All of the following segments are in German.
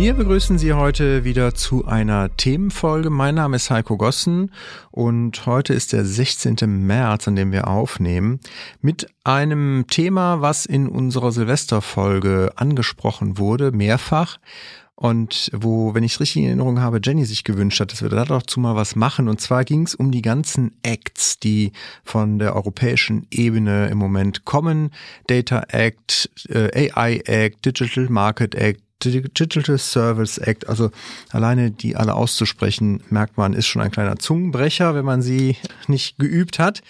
Wir begrüßen Sie heute wieder zu einer Themenfolge. Mein Name ist Heiko Gossen und heute ist der 16. März, an dem wir aufnehmen, mit einem Thema, was in unserer Silvesterfolge angesprochen wurde, mehrfach. Und wo, wenn ich es richtig in Erinnerung habe, Jenny sich gewünscht hat, dass wir da dazu mal was machen. Und zwar ging es um die ganzen Acts, die von der europäischen Ebene im Moment kommen. Data Act, äh, AI Act, Digital Market Act, Digital Service Act, also alleine die alle auszusprechen, merkt man, ist schon ein kleiner Zungenbrecher, wenn man sie nicht geübt hat.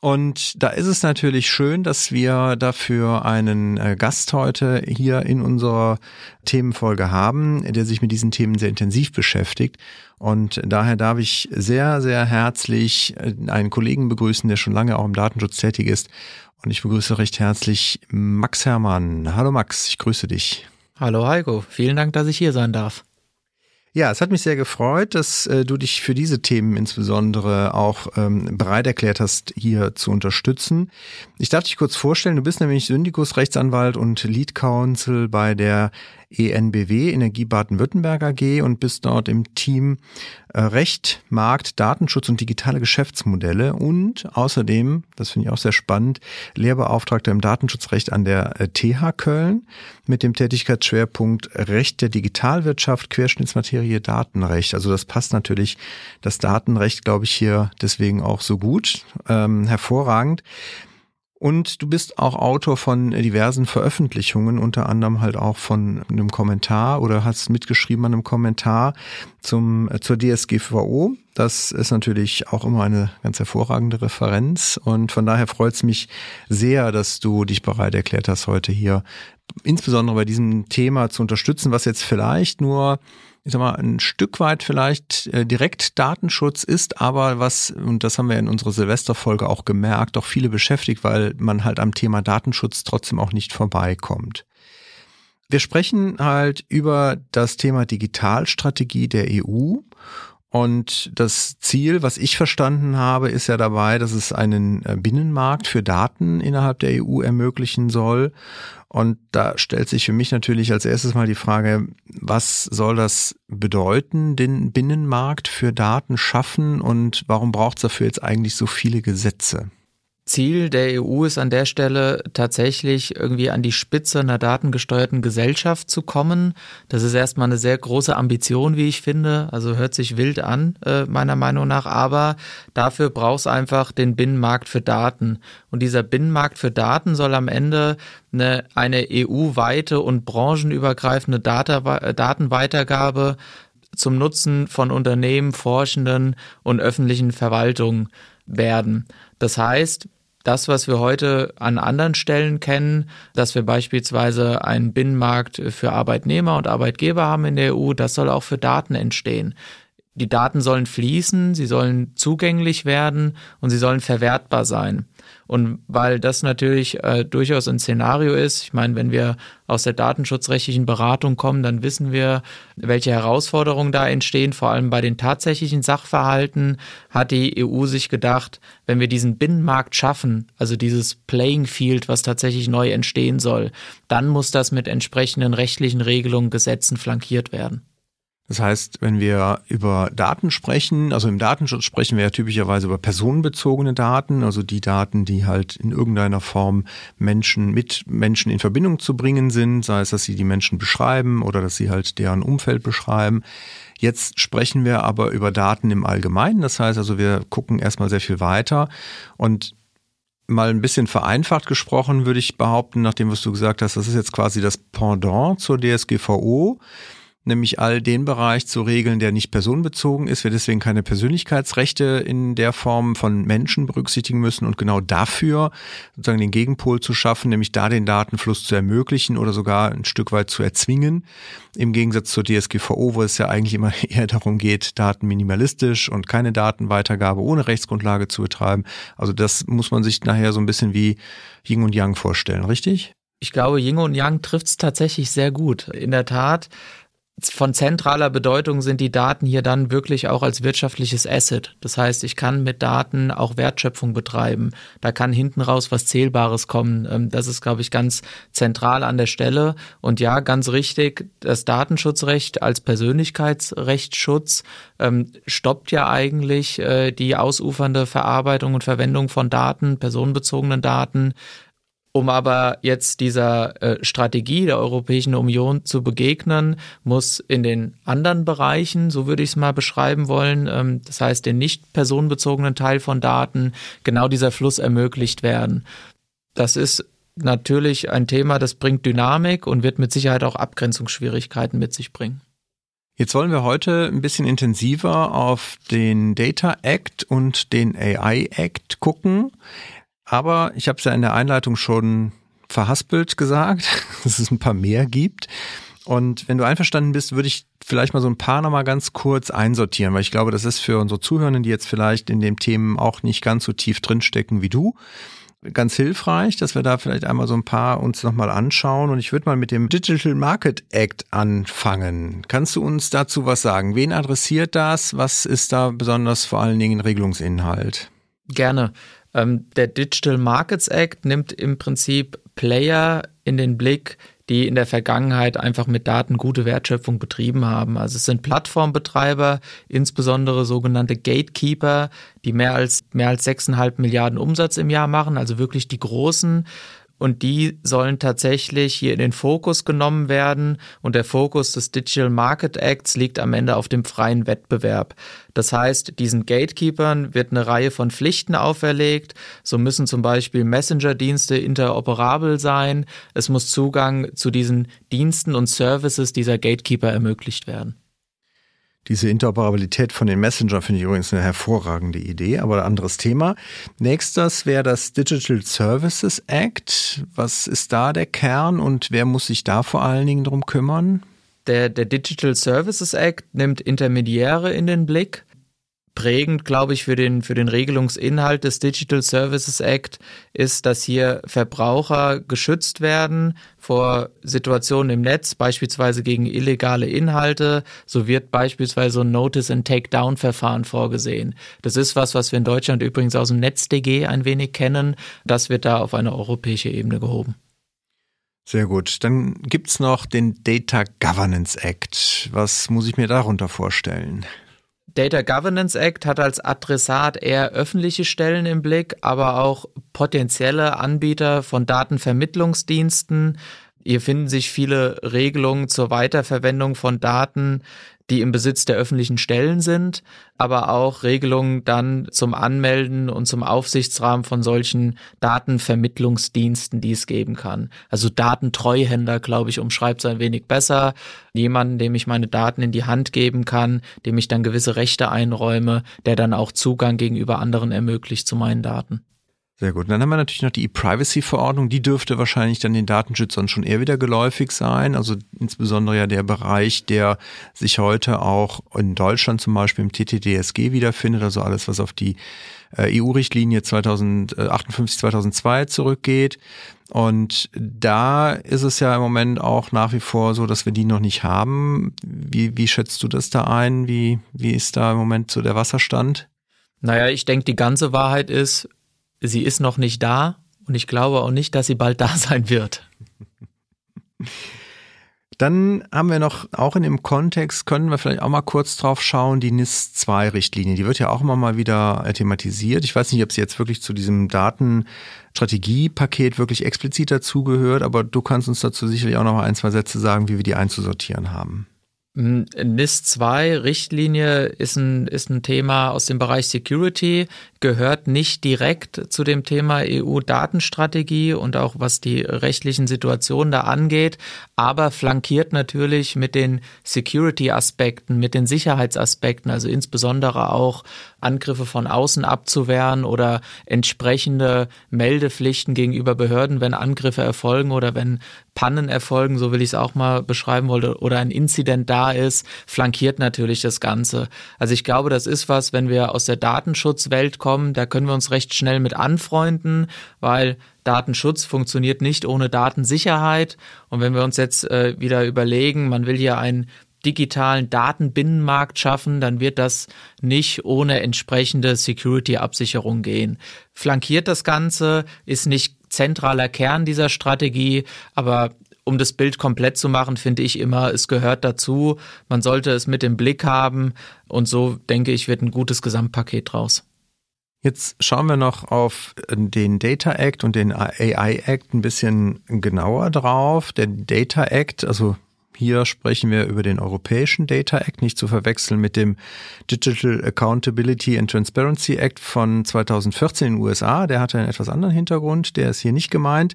Und da ist es natürlich schön, dass wir dafür einen äh, Gast heute hier in unserer Themenfolge haben, der sich mit diesen Themen sehr intensiv beschäftigt. Und daher darf ich sehr, sehr herzlich äh, einen Kollegen begrüßen, der schon lange auch im Datenschutz tätig ist. Und ich begrüße recht herzlich Max Hermann. Hallo Max, ich grüße dich. Hallo Heiko, vielen Dank, dass ich hier sein darf. Ja, es hat mich sehr gefreut, dass äh, du dich für diese Themen insbesondere auch ähm, bereit erklärt hast, hier zu unterstützen. Ich darf dich kurz vorstellen, du bist nämlich Syndikus, Rechtsanwalt und Lead Counsel bei der ENBW, Energie Baden-Württemberg AG und bist dort im Team äh, Recht, Markt, Datenschutz und digitale Geschäftsmodelle und außerdem, das finde ich auch sehr spannend, Lehrbeauftragter im Datenschutzrecht an der TH äh, Köln mit dem Tätigkeitsschwerpunkt Recht der Digitalwirtschaft, Querschnittsmaterie, Datenrecht. Also das passt natürlich, das Datenrecht, glaube ich, hier deswegen auch so gut, ähm, hervorragend. Und du bist auch Autor von diversen Veröffentlichungen, unter anderem halt auch von einem Kommentar oder hast mitgeschrieben an einem Kommentar zum, äh, zur DSGVO. Das ist natürlich auch immer eine ganz hervorragende Referenz und von daher freut es mich sehr, dass du dich bereit erklärt hast, heute hier insbesondere bei diesem Thema zu unterstützen, was jetzt vielleicht nur ich sag mal, ein Stück weit vielleicht äh, direkt Datenschutz ist, aber was, und das haben wir in unserer Silvesterfolge auch gemerkt, auch viele beschäftigt, weil man halt am Thema Datenschutz trotzdem auch nicht vorbeikommt. Wir sprechen halt über das Thema Digitalstrategie der EU und das Ziel, was ich verstanden habe, ist ja dabei, dass es einen äh, Binnenmarkt für Daten innerhalb der EU ermöglichen soll. Und da stellt sich für mich natürlich als erstes mal die Frage, was soll das bedeuten, den Binnenmarkt für Daten schaffen und warum braucht es dafür jetzt eigentlich so viele Gesetze? Ziel der EU ist an der Stelle tatsächlich irgendwie an die Spitze einer datengesteuerten Gesellschaft zu kommen. Das ist erstmal eine sehr große Ambition, wie ich finde. Also hört sich wild an, äh, meiner Meinung nach. Aber dafür braucht es einfach den Binnenmarkt für Daten. Und dieser Binnenmarkt für Daten soll am Ende eine, eine EU-weite und branchenübergreifende Data, Datenweitergabe zum Nutzen von Unternehmen, Forschenden und öffentlichen Verwaltungen werden. Das heißt, das, was wir heute an anderen Stellen kennen, dass wir beispielsweise einen Binnenmarkt für Arbeitnehmer und Arbeitgeber haben in der EU, das soll auch für Daten entstehen. Die Daten sollen fließen, sie sollen zugänglich werden und sie sollen verwertbar sein. Und weil das natürlich äh, durchaus ein Szenario ist, ich meine, wenn wir aus der datenschutzrechtlichen Beratung kommen, dann wissen wir, welche Herausforderungen da entstehen. Vor allem bei den tatsächlichen Sachverhalten hat die EU sich gedacht, wenn wir diesen Binnenmarkt schaffen, also dieses Playing Field, was tatsächlich neu entstehen soll, dann muss das mit entsprechenden rechtlichen Regelungen, Gesetzen flankiert werden. Das heißt, wenn wir über Daten sprechen, also im Datenschutz sprechen wir ja typischerweise über personenbezogene Daten, also die Daten, die halt in irgendeiner Form Menschen mit Menschen in Verbindung zu bringen sind, sei es, dass sie die Menschen beschreiben oder dass sie halt deren Umfeld beschreiben. Jetzt sprechen wir aber über Daten im Allgemeinen. Das heißt also, wir gucken erstmal sehr viel weiter und mal ein bisschen vereinfacht gesprochen, würde ich behaupten, nachdem was du gesagt hast, das ist jetzt quasi das Pendant zur DSGVO nämlich all den Bereich zu regeln, der nicht personenbezogen ist, wir deswegen keine Persönlichkeitsrechte in der Form von Menschen berücksichtigen müssen und genau dafür sozusagen den Gegenpol zu schaffen, nämlich da den Datenfluss zu ermöglichen oder sogar ein Stück weit zu erzwingen, im Gegensatz zur DSGVO, wo es ja eigentlich immer eher darum geht, Daten minimalistisch und keine Datenweitergabe ohne Rechtsgrundlage zu betreiben. Also das muss man sich nachher so ein bisschen wie Yin und Yang vorstellen, richtig? Ich glaube, Yin und Yang trifft es tatsächlich sehr gut. In der Tat, von zentraler Bedeutung sind die Daten hier dann wirklich auch als wirtschaftliches Asset. Das heißt, ich kann mit Daten auch Wertschöpfung betreiben. Da kann hinten raus was Zählbares kommen. Ähm, das ist, glaube ich, ganz zentral an der Stelle. Und ja, ganz richtig, das Datenschutzrecht als Persönlichkeitsrechtsschutz ähm, stoppt ja eigentlich äh, die ausufernde Verarbeitung und Verwendung von Daten, personenbezogenen Daten. Um aber jetzt dieser äh, Strategie der Europäischen Union zu begegnen, muss in den anderen Bereichen, so würde ich es mal beschreiben wollen, ähm, das heißt den nicht personenbezogenen Teil von Daten, genau dieser Fluss ermöglicht werden. Das ist natürlich ein Thema, das bringt Dynamik und wird mit Sicherheit auch Abgrenzungsschwierigkeiten mit sich bringen. Jetzt wollen wir heute ein bisschen intensiver auf den Data Act und den AI Act gucken. Aber ich habe es ja in der Einleitung schon verhaspelt gesagt, dass es ein paar mehr gibt. Und wenn du einverstanden bist, würde ich vielleicht mal so ein paar nochmal ganz kurz einsortieren, weil ich glaube, das ist für unsere Zuhörenden, die jetzt vielleicht in den Themen auch nicht ganz so tief drinstecken wie du, ganz hilfreich, dass wir da vielleicht einmal so ein paar uns nochmal anschauen. Und ich würde mal mit dem Digital Market Act anfangen. Kannst du uns dazu was sagen? Wen adressiert das? Was ist da besonders vor allen Dingen Regelungsinhalt? Gerne. Ähm, der Digital Markets Act nimmt im Prinzip Player in den Blick, die in der Vergangenheit einfach mit Daten gute Wertschöpfung betrieben haben. Also es sind Plattformbetreiber, insbesondere sogenannte Gatekeeper, die mehr als mehr als 6,5 Milliarden Umsatz im Jahr machen, also wirklich die großen und die sollen tatsächlich hier in den Fokus genommen werden und der Fokus des Digital Market Acts liegt am Ende auf dem freien Wettbewerb. Das heißt, diesen Gatekeepern wird eine Reihe von Pflichten auferlegt. So müssen zum Beispiel Messenger-Dienste interoperabel sein. Es muss Zugang zu diesen Diensten und Services dieser Gatekeeper ermöglicht werden. Diese Interoperabilität von den Messenger finde ich übrigens eine hervorragende Idee, aber ein anderes Thema. Nächstes wäre das Digital Services Act. Was ist da der Kern und wer muss sich da vor allen Dingen drum kümmern? Der, der Digital Services Act nimmt Intermediäre in den Blick prägend, glaube ich, für den, für den Regelungsinhalt des Digital Services Act ist, dass hier Verbraucher geschützt werden vor Situationen im Netz, beispielsweise gegen illegale Inhalte. So wird beispielsweise ein Notice and Takedown Verfahren vorgesehen. Das ist was, was wir in Deutschland übrigens aus dem NetzDG ein wenig kennen. Das wird da auf eine europäische Ebene gehoben. Sehr gut. Dann gibt's noch den Data Governance Act. Was muss ich mir darunter vorstellen? Data Governance Act hat als Adressat eher öffentliche Stellen im Blick, aber auch potenzielle Anbieter von Datenvermittlungsdiensten. Hier finden sich viele Regelungen zur Weiterverwendung von Daten die im Besitz der öffentlichen Stellen sind, aber auch Regelungen dann zum Anmelden und zum Aufsichtsrahmen von solchen Datenvermittlungsdiensten, die es geben kann. Also Datentreuhänder, glaube ich, umschreibt es ein wenig besser. Jemanden, dem ich meine Daten in die Hand geben kann, dem ich dann gewisse Rechte einräume, der dann auch Zugang gegenüber anderen ermöglicht zu meinen Daten. Sehr gut. Dann haben wir natürlich noch die E-Privacy-Verordnung. Die dürfte wahrscheinlich dann den Datenschützern schon eher wieder geläufig sein. Also insbesondere ja der Bereich, der sich heute auch in Deutschland zum Beispiel im TTDSG wiederfindet. Also alles, was auf die EU-Richtlinie 2058, 2002 zurückgeht. Und da ist es ja im Moment auch nach wie vor so, dass wir die noch nicht haben. Wie, wie schätzt du das da ein? Wie, wie ist da im Moment so der Wasserstand? Naja, ich denke, die ganze Wahrheit ist, sie ist noch nicht da und ich glaube auch nicht, dass sie bald da sein wird. Dann haben wir noch, auch in dem Kontext, können wir vielleicht auch mal kurz drauf schauen, die NIS-2-Richtlinie. Die wird ja auch immer mal wieder thematisiert. Ich weiß nicht, ob sie jetzt wirklich zu diesem Datenstrategiepaket wirklich explizit dazugehört, aber du kannst uns dazu sicherlich auch noch mal ein, zwei Sätze sagen, wie wir die einzusortieren haben. NIS 2 Richtlinie ist ein, ist ein Thema aus dem Bereich Security, gehört nicht direkt zu dem Thema EU-Datenstrategie und auch was die rechtlichen Situationen da angeht, aber flankiert natürlich mit den Security-Aspekten, mit den Sicherheitsaspekten, also insbesondere auch Angriffe von außen abzuwehren oder entsprechende Meldepflichten gegenüber Behörden, wenn Angriffe erfolgen oder wenn Pannen erfolgen, so will ich es auch mal beschreiben wollte, oder ein Inzident da ist, flankiert natürlich das Ganze. Also ich glaube, das ist was, wenn wir aus der Datenschutzwelt kommen, da können wir uns recht schnell mit anfreunden, weil Datenschutz funktioniert nicht ohne Datensicherheit. Und wenn wir uns jetzt äh, wieder überlegen, man will hier einen digitalen Datenbinnenmarkt schaffen, dann wird das nicht ohne entsprechende Security-Absicherung gehen. Flankiert das Ganze, ist nicht zentraler Kern dieser Strategie, aber um das Bild komplett zu machen, finde ich immer, es gehört dazu. Man sollte es mit im Blick haben und so denke ich, wird ein gutes Gesamtpaket draus. Jetzt schauen wir noch auf den Data Act und den AI Act ein bisschen genauer drauf. Der Data Act, also hier sprechen wir über den Europäischen Data Act, nicht zu verwechseln mit dem Digital Accountability and Transparency Act von 2014 in den USA. Der hatte einen etwas anderen Hintergrund, der ist hier nicht gemeint.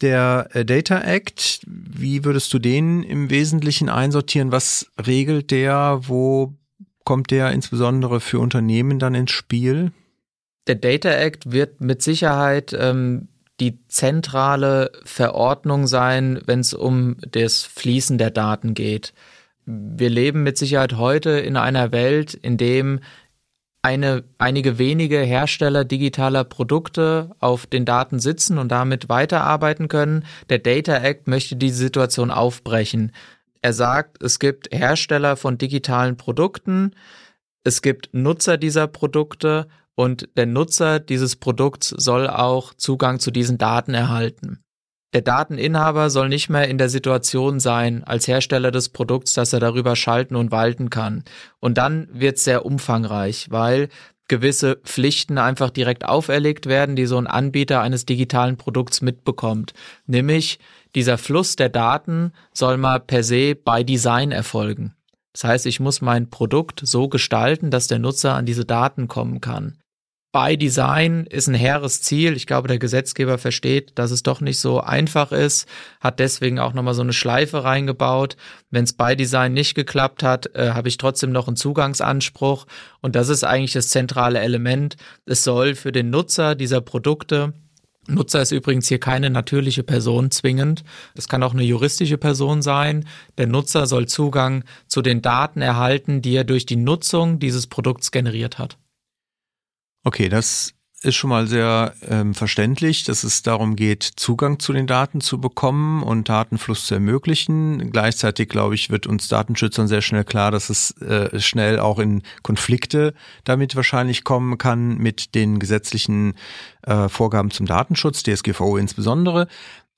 Der äh, Data Act, wie würdest du den im Wesentlichen einsortieren? Was regelt der? Wo kommt der insbesondere für Unternehmen dann ins Spiel? Der Data Act wird mit Sicherheit ähm, die zentrale Verordnung sein, wenn es um das Fließen der Daten geht. Wir leben mit Sicherheit heute in einer Welt, in dem eine, einige wenige Hersteller digitaler Produkte auf den Daten sitzen und damit weiterarbeiten können. Der Data Act möchte diese Situation aufbrechen. Er sagt, es gibt Hersteller von digitalen Produkten, es gibt Nutzer dieser Produkte und der Nutzer dieses Produkts soll auch Zugang zu diesen Daten erhalten. Der Dateninhaber soll nicht mehr in der Situation sein, als Hersteller des Produkts, dass er darüber schalten und walten kann. Und dann wird es sehr umfangreich, weil gewisse Pflichten einfach direkt auferlegt werden, die so ein Anbieter eines digitalen Produkts mitbekommt. Nämlich dieser Fluss der Daten soll mal per se by Design erfolgen. Das heißt, ich muss mein Produkt so gestalten, dass der Nutzer an diese Daten kommen kann by Design ist ein hehres Ziel. Ich glaube, der Gesetzgeber versteht, dass es doch nicht so einfach ist, hat deswegen auch nochmal so eine Schleife reingebaut. Wenn es by Design nicht geklappt hat, äh, habe ich trotzdem noch einen Zugangsanspruch. Und das ist eigentlich das zentrale Element. Es soll für den Nutzer dieser Produkte Nutzer ist übrigens hier keine natürliche Person zwingend. Es kann auch eine juristische Person sein. Der Nutzer soll Zugang zu den Daten erhalten, die er durch die Nutzung dieses Produkts generiert hat. Okay, das ist schon mal sehr ähm, verständlich, dass es darum geht, Zugang zu den Daten zu bekommen und Datenfluss zu ermöglichen. Gleichzeitig, glaube ich, wird uns Datenschützern sehr schnell klar, dass es äh, schnell auch in Konflikte damit wahrscheinlich kommen kann mit den gesetzlichen äh, Vorgaben zum Datenschutz, DSGVO insbesondere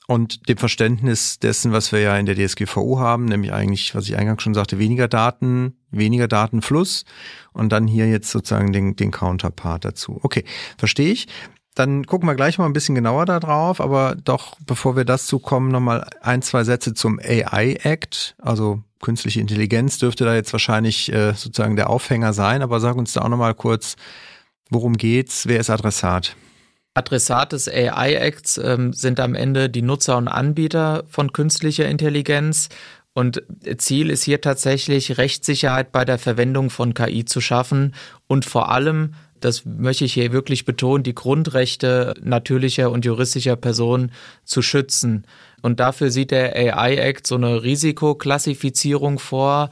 und dem Verständnis dessen, was wir ja in der DSGVO haben, nämlich eigentlich, was ich eingangs schon sagte, weniger Daten, weniger Datenfluss und dann hier jetzt sozusagen den, den Counterpart dazu. Okay, verstehe ich. Dann gucken wir gleich mal ein bisschen genauer da drauf, aber doch, bevor wir dazu kommen, nochmal ein, zwei Sätze zum AI Act. Also künstliche Intelligenz dürfte da jetzt wahrscheinlich äh, sozusagen der Aufhänger sein, aber sag uns da auch nochmal kurz, worum geht's, wer ist Adressat? Adressat des AI-Acts ähm, sind am Ende die Nutzer und Anbieter von künstlicher Intelligenz. Und Ziel ist hier tatsächlich Rechtssicherheit bei der Verwendung von KI zu schaffen und vor allem, das möchte ich hier wirklich betonen, die Grundrechte natürlicher und juristischer Personen zu schützen. Und dafür sieht der AI-Act so eine Risikoklassifizierung vor,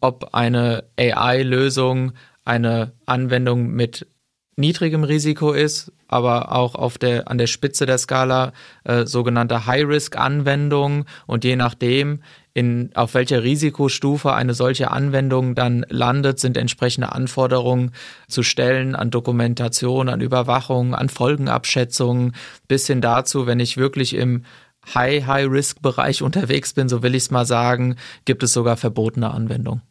ob eine AI-Lösung eine Anwendung mit niedrigem Risiko ist, aber auch auf der, an der Spitze der Skala äh, sogenannte High-Risk-Anwendungen und je nachdem, in, auf welcher Risikostufe eine solche Anwendung dann landet, sind entsprechende Anforderungen zu stellen an Dokumentation, an Überwachung, an Folgenabschätzungen, bis hin dazu, wenn ich wirklich im High-High-Risk-Bereich unterwegs bin, so will ich es mal sagen, gibt es sogar verbotene Anwendungen.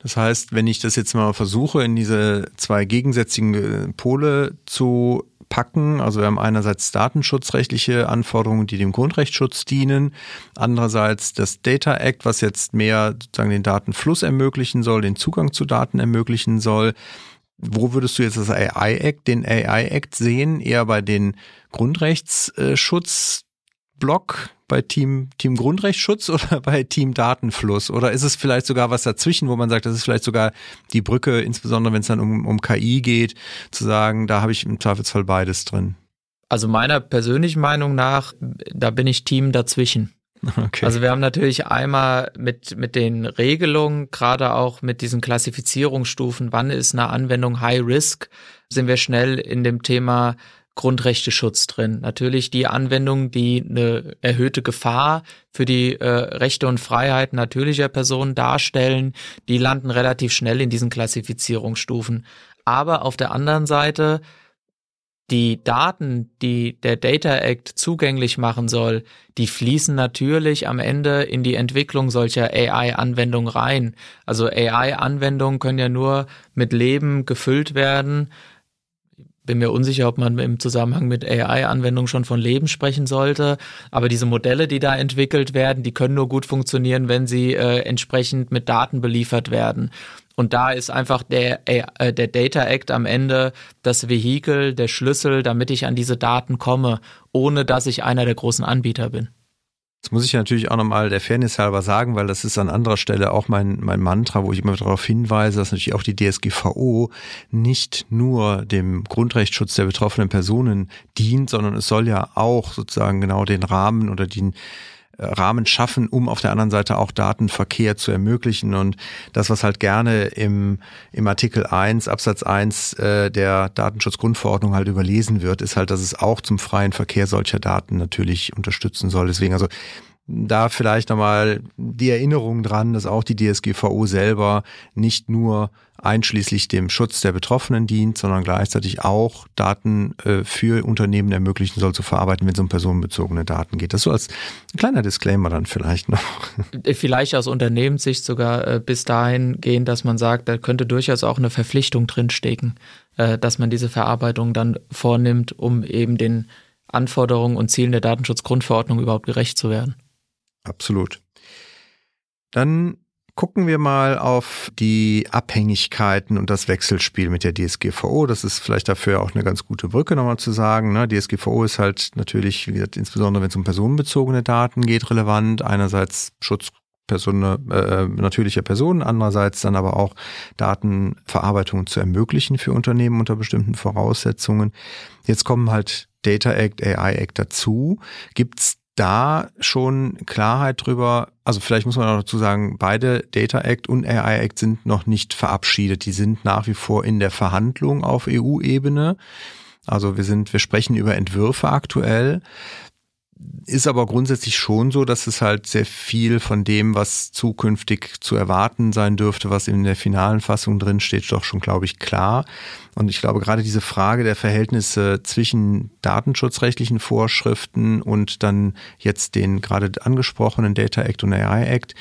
Das heißt, wenn ich das jetzt mal versuche, in diese zwei gegensätzigen äh, Pole zu packen, also wir haben einerseits datenschutzrechtliche Anforderungen, die dem Grundrechtsschutz dienen, andererseits das Data Act, was jetzt mehr sozusagen den Datenfluss ermöglichen soll, den Zugang zu Daten ermöglichen soll. Wo würdest du jetzt das AI Act, den AI Act sehen? Eher bei den Grundrechtsschutz Block bei Team, Team Grundrechtsschutz oder bei Team Datenfluss? Oder ist es vielleicht sogar was dazwischen, wo man sagt, das ist vielleicht sogar die Brücke, insbesondere wenn es dann um, um KI geht, zu sagen, da habe ich im Zweifelsfall beides drin? Also meiner persönlichen Meinung nach, da bin ich Team dazwischen. Okay. Also wir haben natürlich einmal mit, mit den Regelungen, gerade auch mit diesen Klassifizierungsstufen, wann ist eine Anwendung High Risk, sind wir schnell in dem Thema Grundrechteschutz drin. Natürlich die Anwendungen, die eine erhöhte Gefahr für die äh, Rechte und Freiheiten natürlicher Personen darstellen, die landen relativ schnell in diesen Klassifizierungsstufen. Aber auf der anderen Seite die Daten, die der Data Act zugänglich machen soll, die fließen natürlich am Ende in die Entwicklung solcher AI-Anwendungen rein. Also AI-Anwendungen können ja nur mit Leben gefüllt werden. Bin mir unsicher, ob man im Zusammenhang mit AI-Anwendungen schon von Leben sprechen sollte. Aber diese Modelle, die da entwickelt werden, die können nur gut funktionieren, wenn sie äh, entsprechend mit Daten beliefert werden. Und da ist einfach der, äh, der Data Act am Ende das Vehikel, der Schlüssel, damit ich an diese Daten komme, ohne dass ich einer der großen Anbieter bin. Das muss ich natürlich auch nochmal der Fairness halber sagen, weil das ist an anderer Stelle auch mein, mein Mantra, wo ich immer darauf hinweise, dass natürlich auch die DSGVO nicht nur dem Grundrechtsschutz der betroffenen Personen dient, sondern es soll ja auch sozusagen genau den Rahmen oder den Rahmen schaffen, um auf der anderen Seite auch Datenverkehr zu ermöglichen. Und das, was halt gerne im, im Artikel 1, Absatz 1 äh, der Datenschutzgrundverordnung halt überlesen wird, ist halt, dass es auch zum freien Verkehr solcher Daten natürlich unterstützen soll. Deswegen also da vielleicht nochmal die Erinnerung dran, dass auch die DSGVO selber nicht nur einschließlich dem Schutz der Betroffenen dient, sondern gleichzeitig auch Daten äh, für Unternehmen ermöglichen soll zu verarbeiten, wenn es um personenbezogene Daten geht. Das so als kleiner Disclaimer dann vielleicht noch. Äh, vielleicht aus Unternehmenssicht sogar äh, bis dahin gehen, dass man sagt, da könnte durchaus auch eine Verpflichtung drinstecken, dass man diese Verarbeitung dann vornimmt, um eben den Anforderungen und Zielen der Datenschutzgrundverordnung überhaupt gerecht zu werden. Absolut. Dann gucken wir mal auf die Abhängigkeiten und das Wechselspiel mit der DSGVO. Das ist vielleicht dafür auch eine ganz gute Brücke nochmal zu sagen. Ne? DSGVO ist halt natürlich, wie gesagt, insbesondere wenn es um personenbezogene Daten geht, relevant. Einerseits Schutz Person, äh, natürlicher Personen, andererseits dann aber auch Datenverarbeitung zu ermöglichen für Unternehmen unter bestimmten Voraussetzungen. Jetzt kommen halt Data Act, AI Act dazu. Gibt's da schon Klarheit drüber, also vielleicht muss man auch dazu sagen, beide Data Act und AI Act sind noch nicht verabschiedet. Die sind nach wie vor in der Verhandlung auf EU-Ebene. Also wir sind, wir sprechen über Entwürfe aktuell ist aber grundsätzlich schon so, dass es halt sehr viel von dem, was zukünftig zu erwarten sein dürfte, was in der finalen Fassung drin steht, doch schon, glaube ich, klar. Und ich glaube, gerade diese Frage der Verhältnisse zwischen datenschutzrechtlichen Vorschriften und dann jetzt den gerade angesprochenen Data Act und AI Act,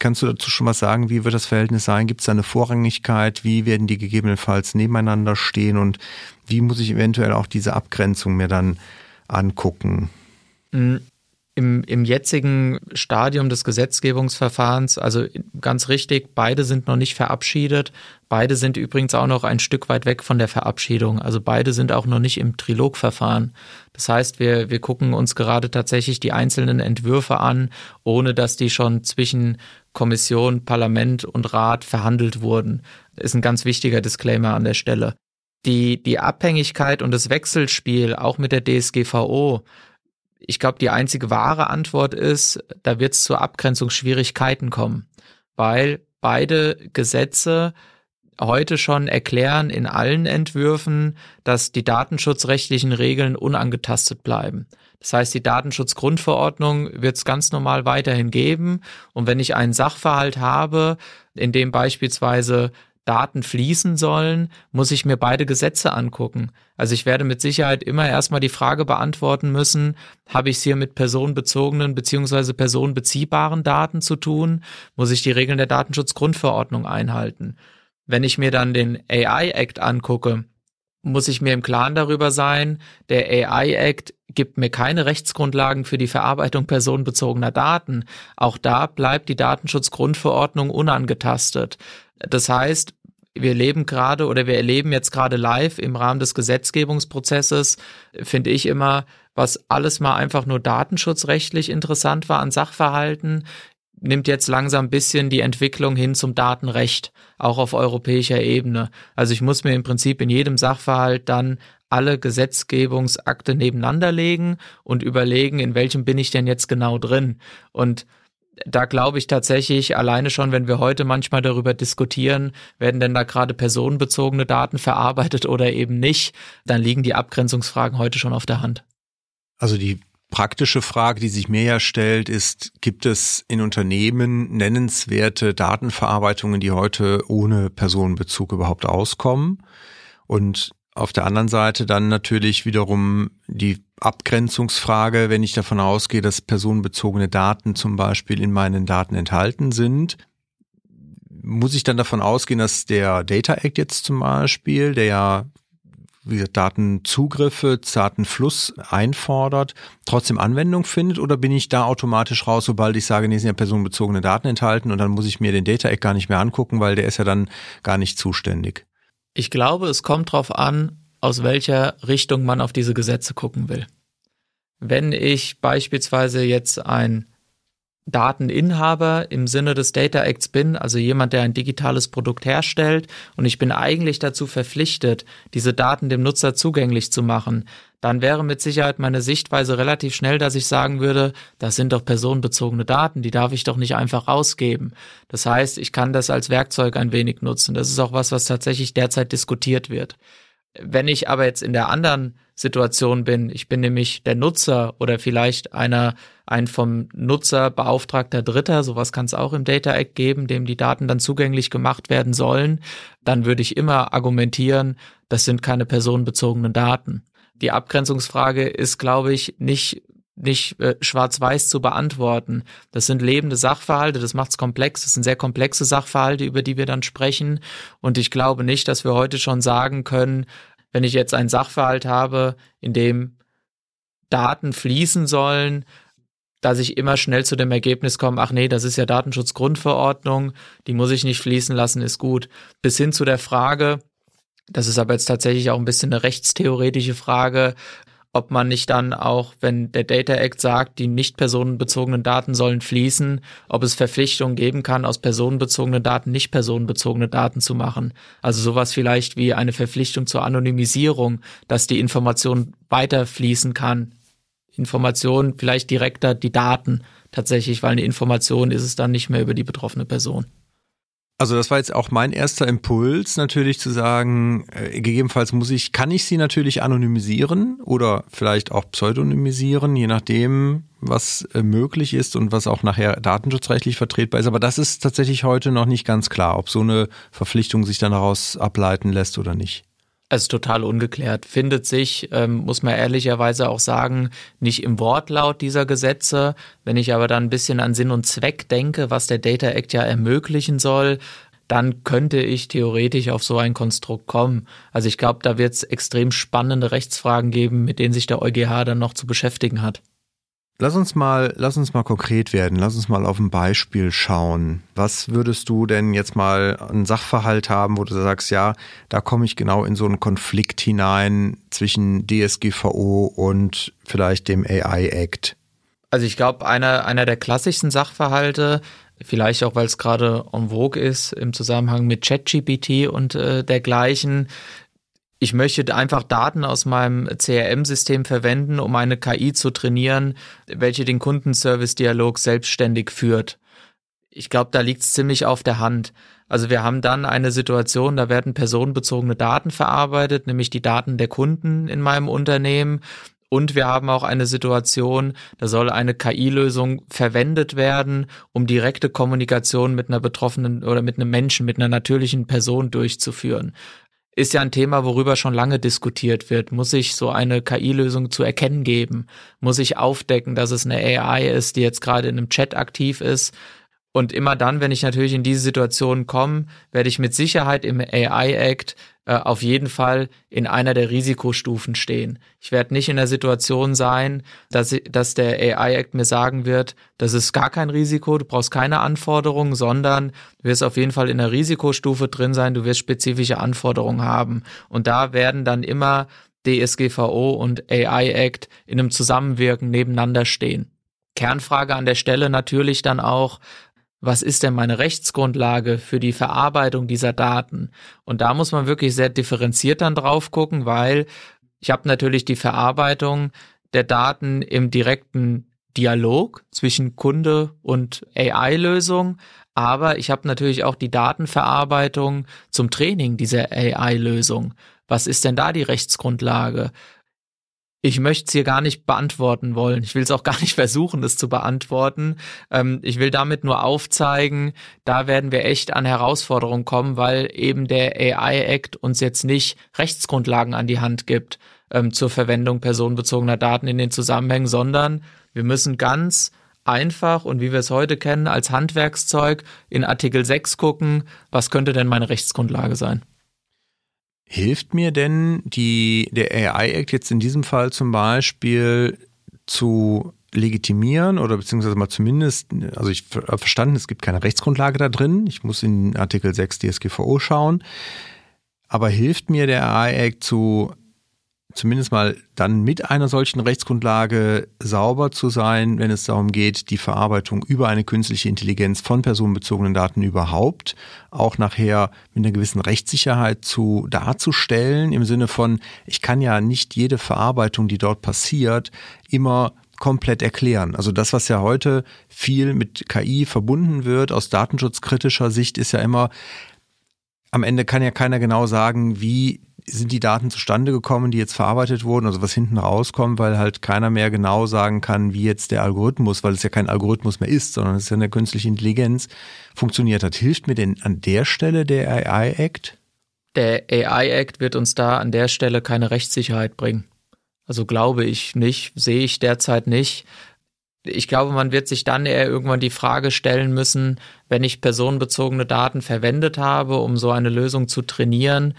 Kannst du dazu schon was sagen? Wie wird das Verhältnis sein? Gibt es da eine Vorrangigkeit? Wie werden die gegebenenfalls nebeneinander stehen? Und wie muss ich eventuell auch diese Abgrenzung mir dann angucken? Im, Im jetzigen Stadium des Gesetzgebungsverfahrens, also ganz richtig, beide sind noch nicht verabschiedet. Beide sind übrigens auch noch ein Stück weit weg von der Verabschiedung. Also beide sind auch noch nicht im Trilogverfahren. Das heißt, wir, wir gucken uns gerade tatsächlich die einzelnen Entwürfe an, ohne dass die schon zwischen Kommission, Parlament und Rat verhandelt wurden. Ist ein ganz wichtiger Disclaimer an der Stelle. Die, die Abhängigkeit und das Wechselspiel auch mit der DSGVO ich glaube, die einzige wahre Antwort ist, da wird es zu Abgrenzungsschwierigkeiten kommen, weil beide Gesetze heute schon erklären in allen Entwürfen, dass die datenschutzrechtlichen Regeln unangetastet bleiben. Das heißt, die Datenschutzgrundverordnung wird es ganz normal weiterhin geben. Und wenn ich einen Sachverhalt habe, in dem beispielsweise Daten fließen sollen, muss ich mir beide Gesetze angucken. Also ich werde mit Sicherheit immer erstmal die Frage beantworten müssen, habe ich es hier mit personenbezogenen beziehungsweise personenbeziehbaren Daten zu tun? Muss ich die Regeln der Datenschutzgrundverordnung einhalten? Wenn ich mir dann den AI Act angucke, muss ich mir im Klaren darüber sein, der AI Act gibt mir keine Rechtsgrundlagen für die Verarbeitung personenbezogener Daten. Auch da bleibt die Datenschutzgrundverordnung unangetastet. Das heißt, wir leben gerade oder wir erleben jetzt gerade live im Rahmen des Gesetzgebungsprozesses, finde ich immer, was alles mal einfach nur datenschutzrechtlich interessant war an Sachverhalten, nimmt jetzt langsam ein bisschen die Entwicklung hin zum Datenrecht, auch auf europäischer Ebene. Also ich muss mir im Prinzip in jedem Sachverhalt dann alle Gesetzgebungsakte nebeneinander legen und überlegen, in welchem bin ich denn jetzt genau drin. Und da glaube ich tatsächlich, alleine schon, wenn wir heute manchmal darüber diskutieren, werden denn da gerade personenbezogene Daten verarbeitet oder eben nicht, dann liegen die Abgrenzungsfragen heute schon auf der Hand. Also die praktische Frage, die sich mir ja stellt, ist, gibt es in Unternehmen nennenswerte Datenverarbeitungen, die heute ohne Personenbezug überhaupt auskommen? Und auf der anderen Seite dann natürlich wiederum die Abgrenzungsfrage, wenn ich davon ausgehe, dass personenbezogene Daten zum Beispiel in meinen Daten enthalten sind. Muss ich dann davon ausgehen, dass der Data Act jetzt zum Beispiel, der ja wie gesagt, Datenzugriffe, Datenfluss einfordert, trotzdem Anwendung findet oder bin ich da automatisch raus, sobald ich sage, nee, sind ja personenbezogene Daten enthalten und dann muss ich mir den Data Act gar nicht mehr angucken, weil der ist ja dann gar nicht zuständig? Ich glaube, es kommt darauf an, aus welcher Richtung man auf diese Gesetze gucken will. Wenn ich beispielsweise jetzt ein Dateninhaber im Sinne des Data Acts bin, also jemand, der ein digitales Produkt herstellt und ich bin eigentlich dazu verpflichtet, diese Daten dem Nutzer zugänglich zu machen, dann wäre mit Sicherheit meine Sichtweise relativ schnell, dass ich sagen würde, das sind doch personenbezogene Daten, die darf ich doch nicht einfach rausgeben. Das heißt, ich kann das als Werkzeug ein wenig nutzen. Das ist auch was, was tatsächlich derzeit diskutiert wird. Wenn ich aber jetzt in der anderen Situation bin, ich bin nämlich der Nutzer oder vielleicht einer, ein vom Nutzer beauftragter Dritter, sowas kann es auch im Data Act geben, dem die Daten dann zugänglich gemacht werden sollen, dann würde ich immer argumentieren, das sind keine personenbezogenen Daten. Die Abgrenzungsfrage ist, glaube ich, nicht nicht äh, schwarz-weiß zu beantworten. Das sind lebende Sachverhalte, das macht's komplex, das sind sehr komplexe Sachverhalte, über die wir dann sprechen. Und ich glaube nicht, dass wir heute schon sagen können, wenn ich jetzt einen Sachverhalt habe, in dem Daten fließen sollen, dass ich immer schnell zu dem Ergebnis komme, ach nee, das ist ja Datenschutzgrundverordnung, die muss ich nicht fließen lassen, ist gut. Bis hin zu der Frage, das ist aber jetzt tatsächlich auch ein bisschen eine rechtstheoretische Frage, ob man nicht dann auch, wenn der Data Act sagt, die nicht personenbezogenen Daten sollen fließen, ob es Verpflichtungen geben kann, aus personenbezogenen Daten nicht personenbezogene Daten zu machen. Also sowas vielleicht wie eine Verpflichtung zur Anonymisierung, dass die Information weiter fließen kann. Information vielleicht direkter die Daten tatsächlich, weil eine Information ist es dann nicht mehr über die betroffene Person. Also das war jetzt auch mein erster Impuls, natürlich zu sagen, äh, gegebenenfalls muss ich, kann ich sie natürlich anonymisieren oder vielleicht auch pseudonymisieren, je nachdem, was äh, möglich ist und was auch nachher datenschutzrechtlich vertretbar ist. Aber das ist tatsächlich heute noch nicht ganz klar, ob so eine Verpflichtung sich dann daraus ableiten lässt oder nicht. Ist total ungeklärt. Findet sich, ähm, muss man ehrlicherweise auch sagen, nicht im Wortlaut dieser Gesetze. Wenn ich aber dann ein bisschen an Sinn und Zweck denke, was der Data Act ja ermöglichen soll, dann könnte ich theoretisch auf so ein Konstrukt kommen. Also ich glaube, da wird es extrem spannende Rechtsfragen geben, mit denen sich der EuGH dann noch zu beschäftigen hat. Lass uns mal, lass uns mal konkret werden. Lass uns mal auf ein Beispiel schauen. Was würdest du denn jetzt mal einen Sachverhalt haben, wo du sagst, ja, da komme ich genau in so einen Konflikt hinein zwischen DSGVO und vielleicht dem AI Act? Also ich glaube, einer, einer der klassischsten Sachverhalte, vielleicht auch weil es gerade en vogue ist im Zusammenhang mit ChatGPT und äh, dergleichen, ich möchte einfach Daten aus meinem CRM-System verwenden, um eine KI zu trainieren, welche den Kundenservice-Dialog selbstständig führt. Ich glaube, da liegt es ziemlich auf der Hand. Also wir haben dann eine Situation, da werden personenbezogene Daten verarbeitet, nämlich die Daten der Kunden in meinem Unternehmen. Und wir haben auch eine Situation, da soll eine KI-Lösung verwendet werden, um direkte Kommunikation mit einer betroffenen oder mit einem Menschen, mit einer natürlichen Person durchzuführen ist ja ein Thema, worüber schon lange diskutiert wird. Muss ich so eine KI-Lösung zu erkennen geben? Muss ich aufdecken, dass es eine AI ist, die jetzt gerade in einem Chat aktiv ist? Und immer dann, wenn ich natürlich in diese Situation komme, werde ich mit Sicherheit im AI Act äh, auf jeden Fall in einer der Risikostufen stehen. Ich werde nicht in der Situation sein, dass, dass der AI Act mir sagen wird, das ist gar kein Risiko, du brauchst keine Anforderungen, sondern du wirst auf jeden Fall in der Risikostufe drin sein, du wirst spezifische Anforderungen haben. Und da werden dann immer DSGVO und AI Act in einem Zusammenwirken nebeneinander stehen. Kernfrage an der Stelle natürlich dann auch, was ist denn meine Rechtsgrundlage für die Verarbeitung dieser Daten? Und da muss man wirklich sehr differenziert dann drauf gucken, weil Ich habe natürlich die Verarbeitung der Daten im direkten Dialog zwischen Kunde und AI-Lösung, aber ich habe natürlich auch die Datenverarbeitung zum Training dieser AI-Lösung. Was ist denn da die Rechtsgrundlage? Ich möchte es hier gar nicht beantworten wollen. Ich will es auch gar nicht versuchen, es zu beantworten. Ähm, ich will damit nur aufzeigen, da werden wir echt an Herausforderungen kommen, weil eben der AI-Act uns jetzt nicht Rechtsgrundlagen an die Hand gibt ähm, zur Verwendung personenbezogener Daten in den Zusammenhängen, sondern wir müssen ganz einfach und wie wir es heute kennen als Handwerkszeug in Artikel 6 gucken, was könnte denn meine Rechtsgrundlage sein? Hilft mir denn die, der AI-Act jetzt in diesem Fall zum Beispiel zu legitimieren oder beziehungsweise mal zumindest, also ich habe verstanden, es gibt keine Rechtsgrundlage da drin. Ich muss in Artikel 6 DSGVO schauen. Aber hilft mir der AI-Act zu zumindest mal dann mit einer solchen Rechtsgrundlage sauber zu sein, wenn es darum geht, die Verarbeitung über eine künstliche Intelligenz von personenbezogenen Daten überhaupt auch nachher mit einer gewissen Rechtssicherheit zu darzustellen, im Sinne von, ich kann ja nicht jede Verarbeitung, die dort passiert, immer komplett erklären. Also das, was ja heute viel mit KI verbunden wird, aus datenschutzkritischer Sicht, ist ja immer, am Ende kann ja keiner genau sagen, wie sind die Daten zustande gekommen, die jetzt verarbeitet wurden, also was hinten rauskommt, weil halt keiner mehr genau sagen kann, wie jetzt der Algorithmus, weil es ja kein Algorithmus mehr ist, sondern es ist ja eine künstliche Intelligenz, funktioniert hat. Hilft mir denn an der Stelle der AI-Act? Der AI-Act wird uns da an der Stelle keine Rechtssicherheit bringen. Also glaube ich nicht, sehe ich derzeit nicht. Ich glaube, man wird sich dann eher irgendwann die Frage stellen müssen, wenn ich personenbezogene Daten verwendet habe, um so eine Lösung zu trainieren,